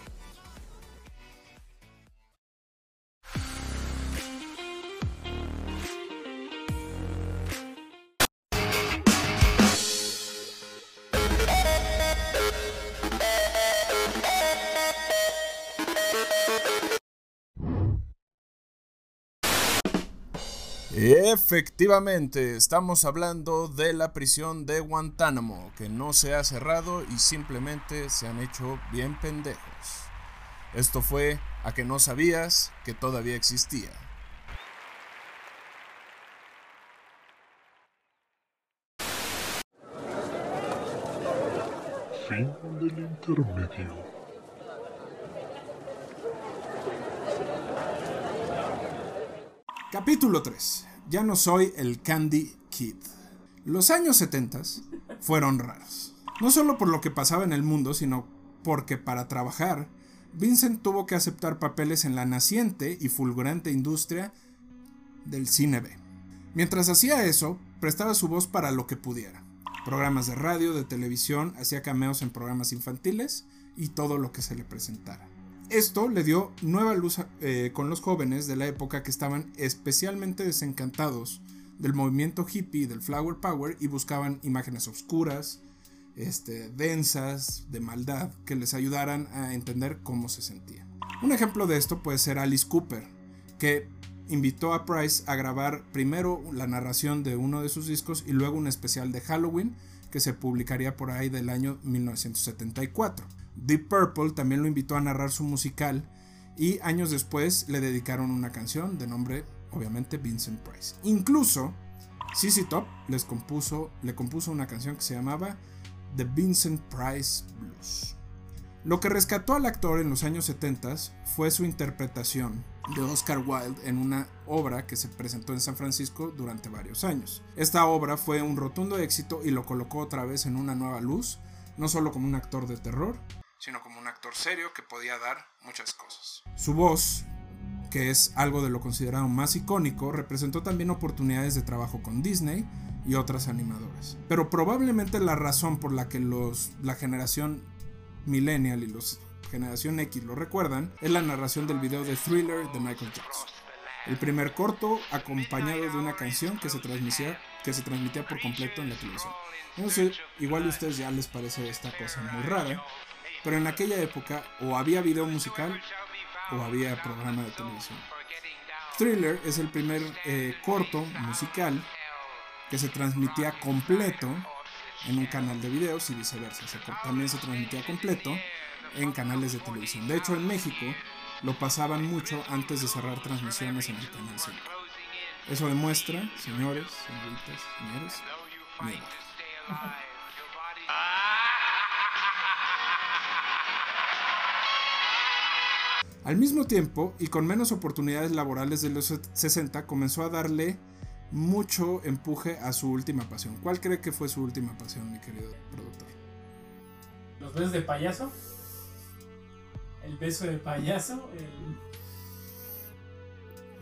Efectivamente, estamos hablando de la prisión de Guantánamo, que no se ha cerrado y simplemente se han hecho bien pendejos. Esto fue a que no sabías que todavía existía. Fin del intermedio. Capítulo 3. Ya no soy el Candy Kid. Los años 70 fueron raros. No solo por lo que pasaba en el mundo, sino porque para trabajar, Vincent tuvo que aceptar papeles en la naciente y fulgurante industria del cine B. Mientras hacía eso, prestaba su voz para lo que pudiera. Programas de radio, de televisión, hacía cameos en programas infantiles y todo lo que se le presentara. Esto le dio nueva luz eh, con los jóvenes de la época que estaban especialmente desencantados del movimiento hippie del Flower Power y buscaban imágenes oscuras, este, densas, de maldad, que les ayudaran a entender cómo se sentían. Un ejemplo de esto puede ser Alice Cooper, que invitó a Price a grabar primero la narración de uno de sus discos y luego un especial de Halloween que se publicaría por ahí del año 1974. Deep Purple también lo invitó a narrar su musical y años después le dedicaron una canción de nombre, obviamente, Vincent Price. Incluso, CC Top les compuso, le compuso una canción que se llamaba The Vincent Price Blues. Lo que rescató al actor en los años 70 fue su interpretación de Oscar Wilde en una obra que se presentó en San Francisco durante varios años. Esta obra fue un rotundo éxito y lo colocó otra vez en una nueva luz, no solo como un actor de terror, sino como un actor serio que podía dar muchas cosas. Su voz, que es algo de lo considerado más icónico, representó también oportunidades de trabajo con Disney y otras animadoras. Pero probablemente la razón por la que los, la generación millennial y los generación X lo recuerdan es la narración del video de Thriller de Michael Jackson. El primer corto acompañado de una canción que se transmitía, que se transmitía por completo en la televisión. No sé, igual a ustedes ya les parece esta cosa muy rara, pero en aquella época o había video musical o había programa de televisión. Thriller es el primer eh, corto musical que se transmitía completo en un canal de videos y viceversa. Se, también se transmitía completo en canales de televisión. De hecho, en México lo pasaban mucho antes de cerrar transmisiones en el canal 5. Eso demuestra, señores, señoritas, señores, mira. Al mismo tiempo, y con menos oportunidades laborales de los 60, comenzó a darle mucho empuje a su última pasión. ¿Cuál cree que fue su última pasión, mi querido productor? ¿Los besos de payaso? ¿El beso de payaso?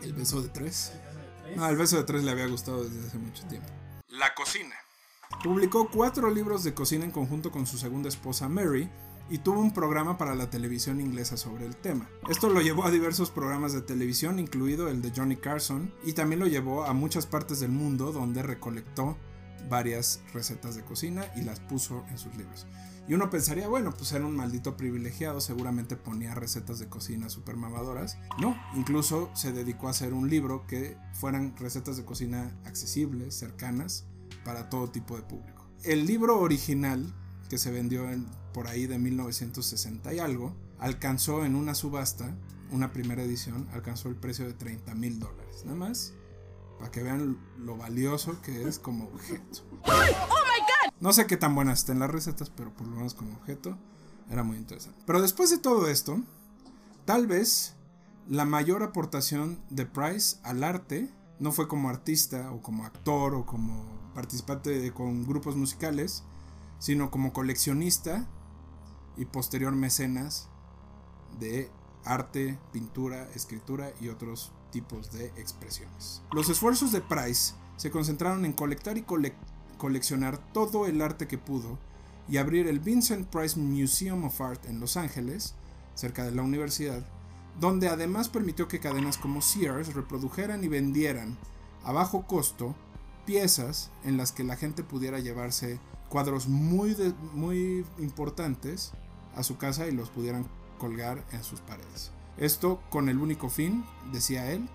¿El, ¿El beso de tres? el beso de tres? No, el beso de tres le había gustado desde hace mucho tiempo. La cocina. Publicó cuatro libros de cocina en conjunto con su segunda esposa Mary y tuvo un programa para la televisión inglesa sobre el tema. Esto lo llevó a diversos programas de televisión, incluido el de Johnny Carson, y también lo llevó a muchas partes del mundo donde recolectó varias recetas de cocina y las puso en sus libros. Y uno pensaría, bueno, pues era un maldito privilegiado, seguramente ponía recetas de cocina super mamadoras. No, incluso se dedicó a hacer un libro que fueran recetas de cocina accesibles, cercanas, para todo tipo de público. El libro original, que se vendió en, por ahí de 1960 y algo, alcanzó en una subasta, una primera edición, alcanzó el precio de 30 mil dólares. Nada más, para que vean lo valioso que es como objeto. No sé qué tan buenas estén las recetas, pero por lo menos como objeto era muy interesante. Pero después de todo esto, tal vez la mayor aportación de Price al arte no fue como artista o como actor o como participante de, con grupos musicales, sino como coleccionista y posterior mecenas de arte, pintura, escritura y otros tipos de expresiones. Los esfuerzos de Price se concentraron en colectar y cole coleccionar todo el arte que pudo y abrir el Vincent Price Museum of Art en Los Ángeles, cerca de la universidad, donde además permitió que cadenas como Sears reprodujeran y vendieran a bajo costo piezas en las que la gente pudiera llevarse cuadros muy, muy importantes a su casa y los pudieran colgar en sus paredes. Esto con el único fin, decía él,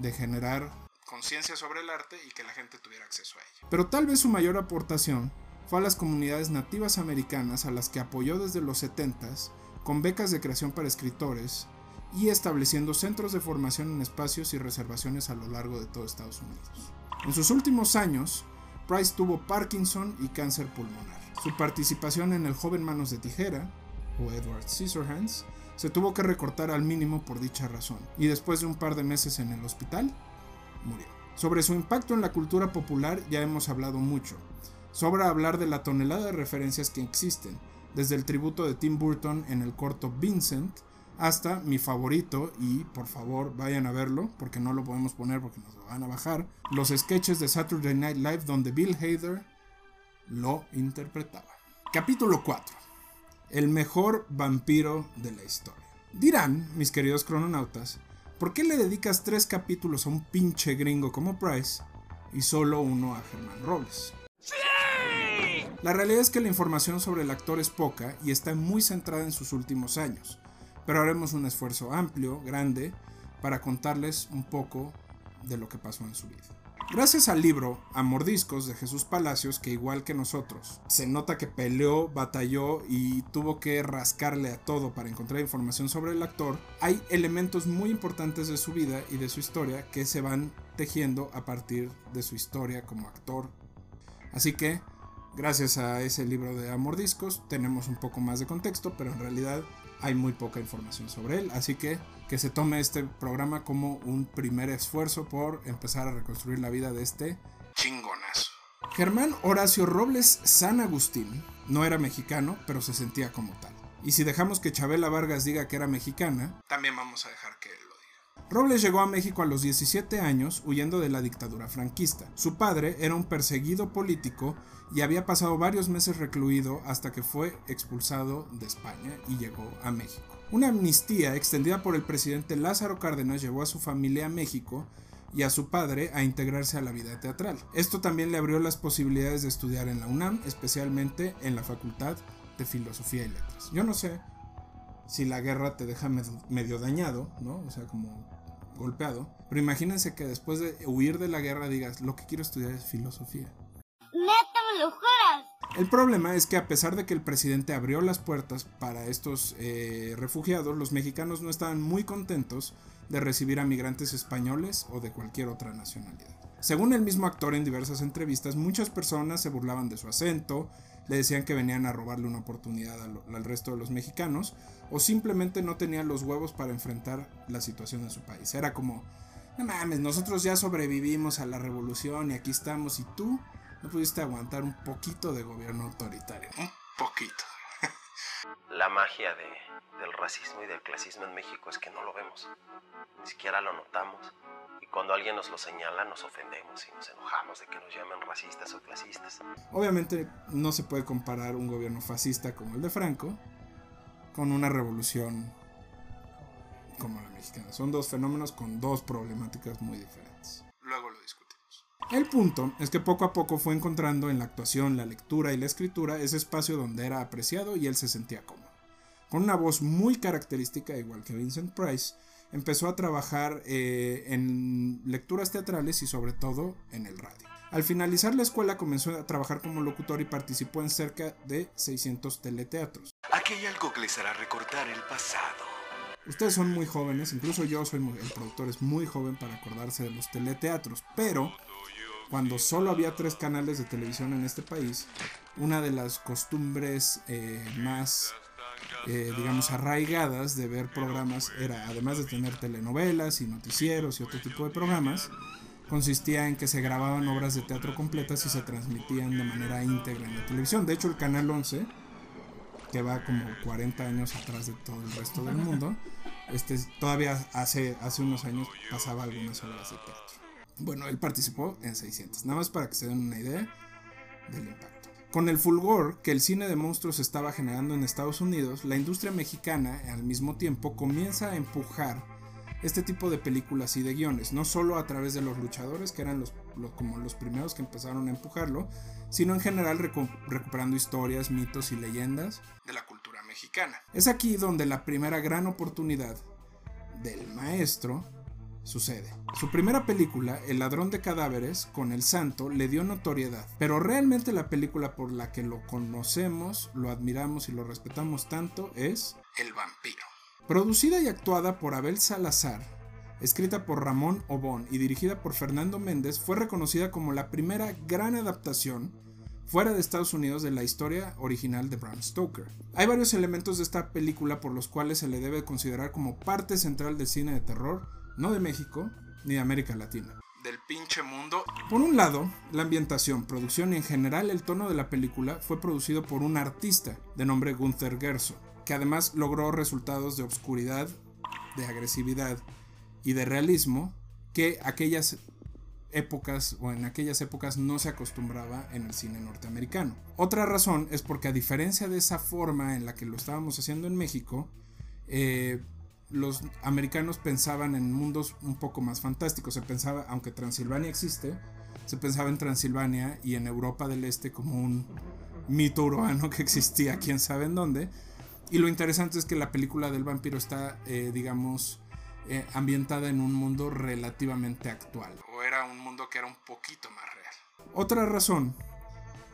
de generar conciencia sobre el arte y que la gente tuviera acceso a ella. Pero tal vez su mayor aportación fue a las comunidades nativas americanas a las que apoyó desde los 70s con becas de creación para escritores y estableciendo centros de formación en espacios y reservaciones a lo largo de todo Estados Unidos. En sus últimos años, Price tuvo Parkinson y cáncer pulmonar. Su participación en El joven manos de tijera, o Edward Scissorhands, se tuvo que recortar al mínimo por dicha razón, y después de un par de meses en el hospital, murió. Sobre su impacto en la cultura popular ya hemos hablado mucho. Sobra hablar de la tonelada de referencias que existen, desde el tributo de Tim Burton en el corto Vincent, hasta mi favorito, y por favor vayan a verlo, porque no lo podemos poner porque nos lo van a bajar, los sketches de Saturday Night Live donde Bill Hader lo interpretaba. Capítulo 4. El mejor vampiro de la historia. Dirán, mis queridos crononautas, ¿por qué le dedicas tres capítulos a un pinche gringo como Price y solo uno a Germán Robles? La realidad es que la información sobre el actor es poca y está muy centrada en sus últimos años, pero haremos un esfuerzo amplio, grande, para contarles un poco de lo que pasó en su vida. Gracias al libro A Mordiscos de Jesús Palacios, que igual que nosotros, se nota que peleó, batalló y tuvo que rascarle a todo para encontrar información sobre el actor, hay elementos muy importantes de su vida y de su historia que se van tejiendo a partir de su historia como actor. Así que, gracias a ese libro de A Mordiscos, tenemos un poco más de contexto, pero en realidad hay muy poca información sobre él, así que que se tome este programa como un primer esfuerzo por empezar a reconstruir la vida de este chingonazo. Germán Horacio Robles San Agustín no era mexicano, pero se sentía como tal. Y si dejamos que Chabela Vargas diga que era mexicana, también vamos a dejar que lo. Robles llegó a México a los 17 años huyendo de la dictadura franquista. Su padre era un perseguido político y había pasado varios meses recluido hasta que fue expulsado de España y llegó a México. Una amnistía extendida por el presidente Lázaro Cárdenas llevó a su familia a México y a su padre a integrarse a la vida teatral. Esto también le abrió las posibilidades de estudiar en la UNAM, especialmente en la Facultad de Filosofía y Letras. Yo no sé si la guerra te deja medio dañado, ¿no? O sea, como golpeado. Pero imagínense que después de huir de la guerra digas, lo que quiero estudiar es filosofía. ¡Neta me lo juras! El problema es que a pesar de que el presidente abrió las puertas para estos eh, refugiados, los mexicanos no estaban muy contentos de recibir a migrantes españoles o de cualquier otra nacionalidad. Según el mismo actor en diversas entrevistas, muchas personas se burlaban de su acento, le decían que venían a robarle una oportunidad al, al resto de los mexicanos, o simplemente no tenían los huevos para enfrentar la situación en su país. Era como, no mames, nosotros ya sobrevivimos a la revolución y aquí estamos, y tú no pudiste aguantar un poquito de gobierno autoritario. Un poquito. La magia de, del racismo y del clasismo en México es que no lo vemos, ni siquiera lo notamos. Y cuando alguien nos lo señala, nos ofendemos y nos enojamos de que nos llamen racistas o clasistas. Obviamente no se puede comparar un gobierno fascista como el de Franco con una revolución como la mexicana. Son dos fenómenos con dos problemáticas muy diferentes. Luego lo discutimos. El punto es que poco a poco fue encontrando en la actuación, la lectura y la escritura ese espacio donde era apreciado y él se sentía cómodo. Con una voz muy característica, igual que Vincent Price, empezó a trabajar eh, en lecturas teatrales y sobre todo en el radio. Al finalizar la escuela comenzó a trabajar como locutor y participó en cerca de 600 teleteatros. Aquí hay algo que les hará recordar el pasado. Ustedes son muy jóvenes, incluso yo soy muy, el productor es muy joven para acordarse de los teleteatros, pero cuando solo había tres canales de televisión en este país, una de las costumbres eh, más, eh, digamos, arraigadas de ver programas era, además de tener telenovelas y noticieros y otro tipo de programas, consistía en que se grababan obras de teatro completas y se transmitían de manera íntegra en la televisión. De hecho, el Canal 11, que va como 40 años atrás de todo el resto del mundo, este, todavía hace, hace unos años pasaba algunas obras de teatro. Bueno, él participó en 600, nada más para que se den una idea del impacto. Con el fulgor que el cine de monstruos estaba generando en Estados Unidos, la industria mexicana al mismo tiempo comienza a empujar este tipo de películas y de guiones, no solo a través de los luchadores, que eran los, los como los primeros que empezaron a empujarlo, sino en general recu recuperando historias, mitos y leyendas de la cultura mexicana. Es aquí donde la primera gran oportunidad del maestro sucede. Su primera película, El ladrón de cadáveres, con El Santo, le dio notoriedad, pero realmente la película por la que lo conocemos, lo admiramos y lo respetamos tanto es El vampiro. Producida y actuada por Abel Salazar, escrita por Ramón Obón y dirigida por Fernando Méndez, fue reconocida como la primera gran adaptación fuera de Estados Unidos de la historia original de Bram Stoker. Hay varios elementos de esta película por los cuales se le debe considerar como parte central del cine de terror, no de México ni de América Latina. Del pinche mundo. Por un lado, la ambientación, producción y en general el tono de la película fue producido por un artista de nombre Gunther Gerso, que además logró resultados de obscuridad, de agresividad y de realismo que aquellas épocas o en aquellas épocas no se acostumbraba en el cine norteamericano. Otra razón es porque a diferencia de esa forma en la que lo estábamos haciendo en México, eh, los americanos pensaban en mundos un poco más fantásticos. Se pensaba, aunque Transilvania existe, se pensaba en Transilvania y en Europa del Este como un mito urbano que existía quién sabe en dónde. Y lo interesante es que la película del vampiro está, eh, digamos, eh, ambientada en un mundo relativamente actual. O era un mundo que era un poquito más real. Otra razón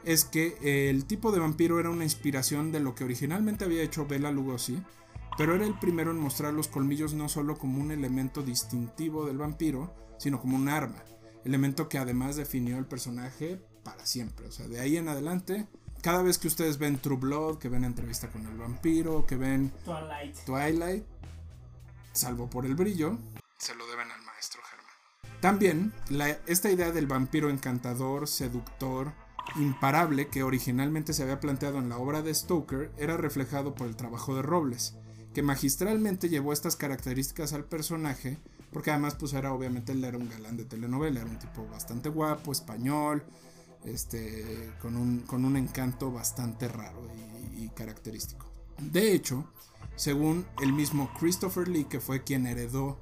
es que eh, el tipo de vampiro era una inspiración de lo que originalmente había hecho Bela Lugosi, pero era el primero en mostrar los colmillos no solo como un elemento distintivo del vampiro, sino como un arma, elemento que además definió el personaje para siempre. O sea, de ahí en adelante, cada vez que ustedes ven True Blood, que ven entrevista con el vampiro, que ven Twilight, Twilight salvo por el brillo, se lo deben al maestro Germán. También, la, esta idea del vampiro encantador, seductor, imparable que originalmente se había planteado en la obra de Stoker era reflejado por el trabajo de Robles, que magistralmente llevó estas características al personaje, porque además pues era obviamente él era un galán de telenovela, era un tipo bastante guapo, español, este, con, un, con un encanto bastante raro y, característico. De hecho, según el mismo Christopher Lee, que fue quien heredó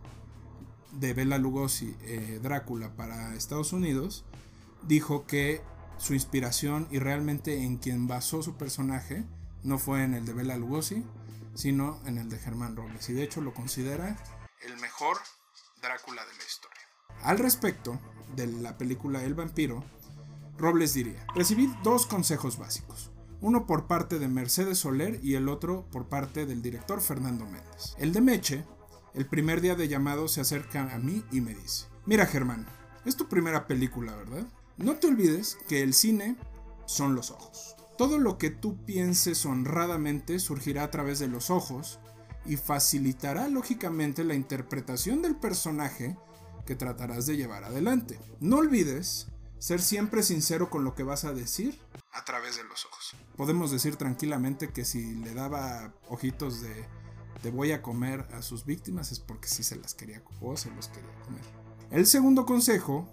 de Bela Lugosi eh, Drácula para Estados Unidos, dijo que su inspiración y realmente en quien basó su personaje no fue en el de Bela Lugosi, sino en el de Germán Robles. Y de hecho lo considera el mejor Drácula de la historia. Al respecto de la película El vampiro, Robles diría, recibí dos consejos básicos uno por parte de Mercedes Soler y el otro por parte del director Fernando Méndez. El de Meche, el primer día de llamado se acerca a mí y me dice, mira Germán, es tu primera película, ¿verdad? No te olvides que el cine son los ojos. Todo lo que tú pienses honradamente surgirá a través de los ojos y facilitará lógicamente la interpretación del personaje que tratarás de llevar adelante. No olvides ser siempre sincero con lo que vas a decir a través de los ojos. Podemos decir tranquilamente que si le daba ojitos de te voy a comer a sus víctimas es porque sí se las quería o se los quería comer. El segundo consejo,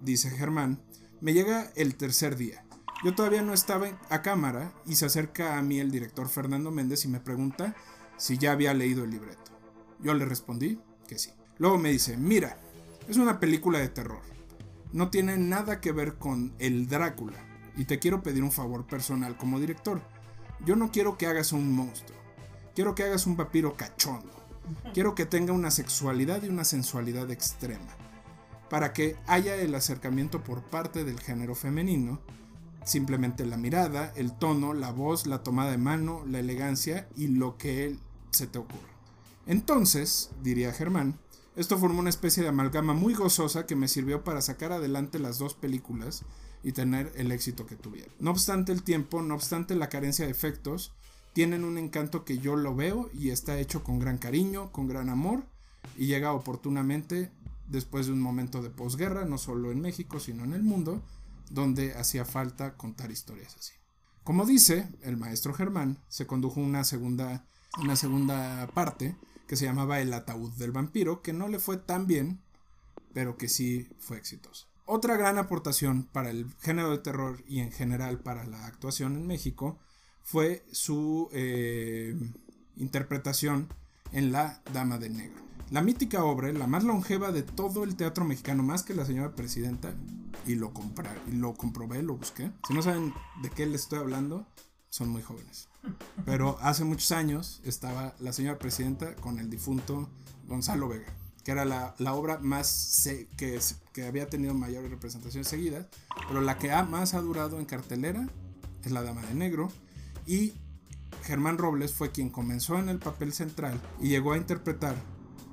dice Germán, me llega el tercer día. Yo todavía no estaba a cámara y se acerca a mí el director Fernando Méndez y me pregunta si ya había leído el libreto. Yo le respondí que sí. Luego me dice, mira, es una película de terror. No tiene nada que ver con el Drácula y te quiero pedir un favor personal como director. Yo no quiero que hagas un monstruo. Quiero que hagas un vampiro cachondo. Quiero que tenga una sexualidad y una sensualidad extrema. Para que haya el acercamiento por parte del género femenino, simplemente la mirada, el tono, la voz, la tomada de mano, la elegancia y lo que se te ocurra. Entonces, diría Germán, esto formó una especie de amalgama muy gozosa que me sirvió para sacar adelante las dos películas y tener el éxito que tuvieron. No obstante el tiempo, no obstante la carencia de efectos, tienen un encanto que yo lo veo y está hecho con gran cariño, con gran amor y llega oportunamente después de un momento de posguerra, no solo en México, sino en el mundo, donde hacía falta contar historias así. Como dice el maestro Germán, se condujo una segunda, una segunda parte que se llamaba El ataúd del vampiro, que no le fue tan bien, pero que sí fue exitosa. Otra gran aportación para el género de terror y en general para la actuación en México fue su eh, interpretación en La Dama de Negro. La mítica obra, la más longeva de todo el teatro mexicano, más que la señora presidenta, y lo, compré, y lo comprobé, lo busqué. Si no saben de qué les estoy hablando, son muy jóvenes. Pero hace muchos años estaba la señora presidenta con el difunto Gonzalo Vega. que era la, la obra más que, que había tenido mayores representaciones seguidas, pero la que ha, más ha durado en cartelera es La Dama de Negro y Germán Robles fue quien comenzó en el papel central y llegó a interpretar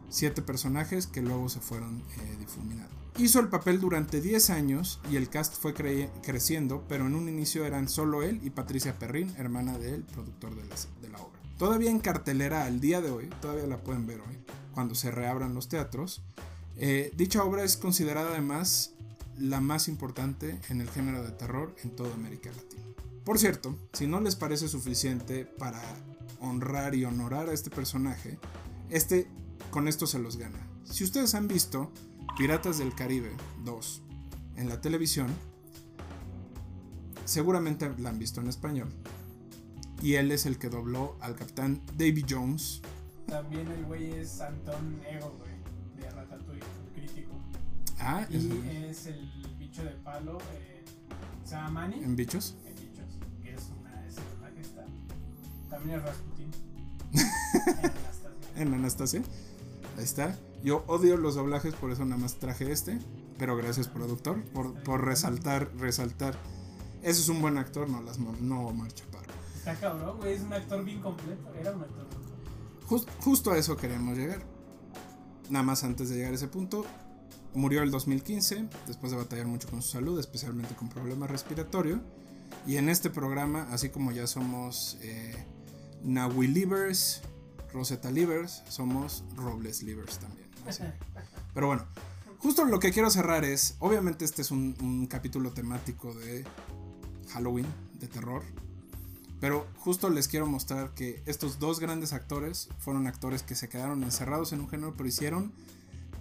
siete personajes que luego se fueron eh, difuminando. Hizo el papel durante 10 años y el cast fue cre- creciendo, pero en un inicio eran solo él y Patricia Perrin, hermana del productor de la, de la obra. Todavía en cartelera al día de hoy, todavía la pueden ver hoy, cuando se reabran los teatros. eh, dicha obra es considerada además la más importante en el género de terror en toda América Latina. Por cierto, si no les parece suficiente para honrar y honorar a este personaje, este con esto se los gana. Si ustedes han visto Piratas del Caribe 2 en la televisión, seguramente la han visto en español. Y él es el que dobló al capitán Davy Jones. También el güey es Anton Ego, güey, de Ratatouille, el crítico. Ah, y es- es el bicho de palo, eh, Manny. ¿En bichos? En bichos, que es una, personaje está. También es Rasputin. en Anastasia. Ahí está. Yo odio los doblajes, por eso nada más traje este. Pero gracias, productor, por, por resaltar, resaltar. Ese es un buen actor, no, las, no Omar Chaparro. Está cabrón, güey, es un actor bien completo. Era un actor. bien completo. Jus- justo a eso queremos llegar. Nada más antes de llegar a ese punto, murió el 2015, después de batallar mucho con su salud, especialmente con problemas respiratorios. Y en este programa, así como ya somos eh, Nahui Livers, Rosetta Livers, somos Robles Livers también. Pero bueno, justo lo que quiero cerrar es, obviamente este es un, un capítulo temático de Halloween, de terror. Pero justo les quiero mostrar que estos dos grandes actores fueron actores que se quedaron encerrados en un género, pero hicieron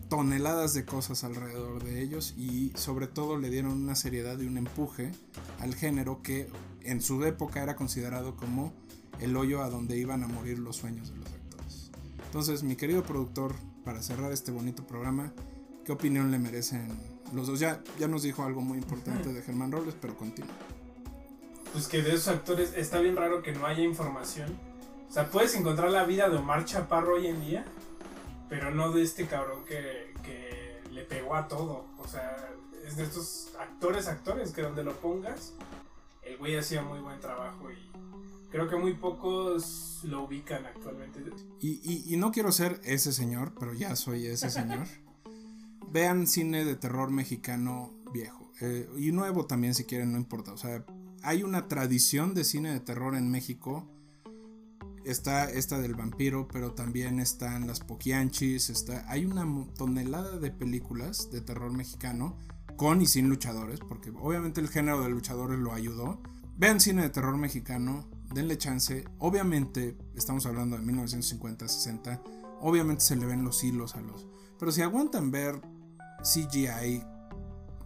toneladas de cosas alrededor de ellos y sobre todo le dieron una seriedad y un empuje al género que en su época era considerado como el hoyo a donde iban a morir los sueños de los actores. Entonces, mi querido productor, para cerrar este bonito programa, ¿qué opinión le merecen los dos? Ya, ya nos dijo algo muy importante de Germán Robles, pero continúa. Pues que de esos actores está bien raro que no haya información. O sea, puedes encontrar la vida de Omar Chaparro hoy en día, pero no de este cabrón que, que le pegó a todo. O sea, es de estos actores, actores que donde lo pongas, el güey hacía muy buen trabajo y creo que muy pocos lo ubican actualmente. Y, y- y no quiero ser ese señor, pero ya soy ese señor. Vean cine de terror mexicano viejo. eh, y nuevo también si quieren, no importa. O sea, hay una tradición de cine de terror en México. Está esta del vampiro, pero también están las poquianchis. Está, hay una tonelada de películas de terror mexicano con y sin luchadores, porque obviamente el género de luchadores lo ayudó. Vean cine de terror mexicano, denle chance. Obviamente, estamos hablando de 1950, 60. Obviamente se le ven los hilos a los. Pero si aguantan ver CGI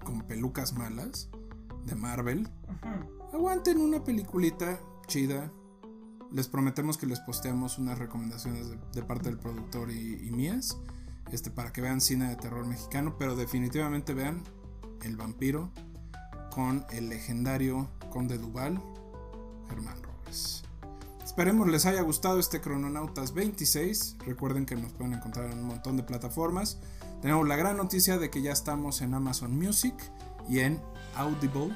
con pelucas malas de Marvel, aguanten una peliculita chida. Les prometemos que les posteamos unas recomendaciones de, de parte del productor y, y mías. Este, para que vean cine de terror mexicano. Pero definitivamente vean El vampiro con el legendario Conde Duval, Germán Esperemos les haya gustado este Crononautas 26. Recuerden que nos pueden encontrar en un montón de plataformas. Tenemos la gran noticia de que ya estamos en Amazon Music y en Audible.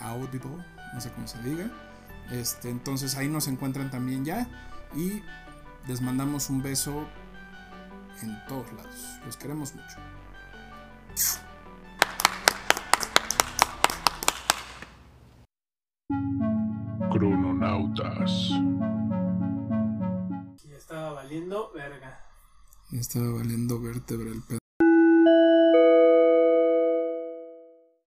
Audible, no sé cómo se diga. Este, entonces ahí nos encuentran también ya. Y les mandamos un beso en todos lados. Los queremos mucho. Crononautas. Y estaba valiendo verga. Estaba valiendo vértebra el pedo.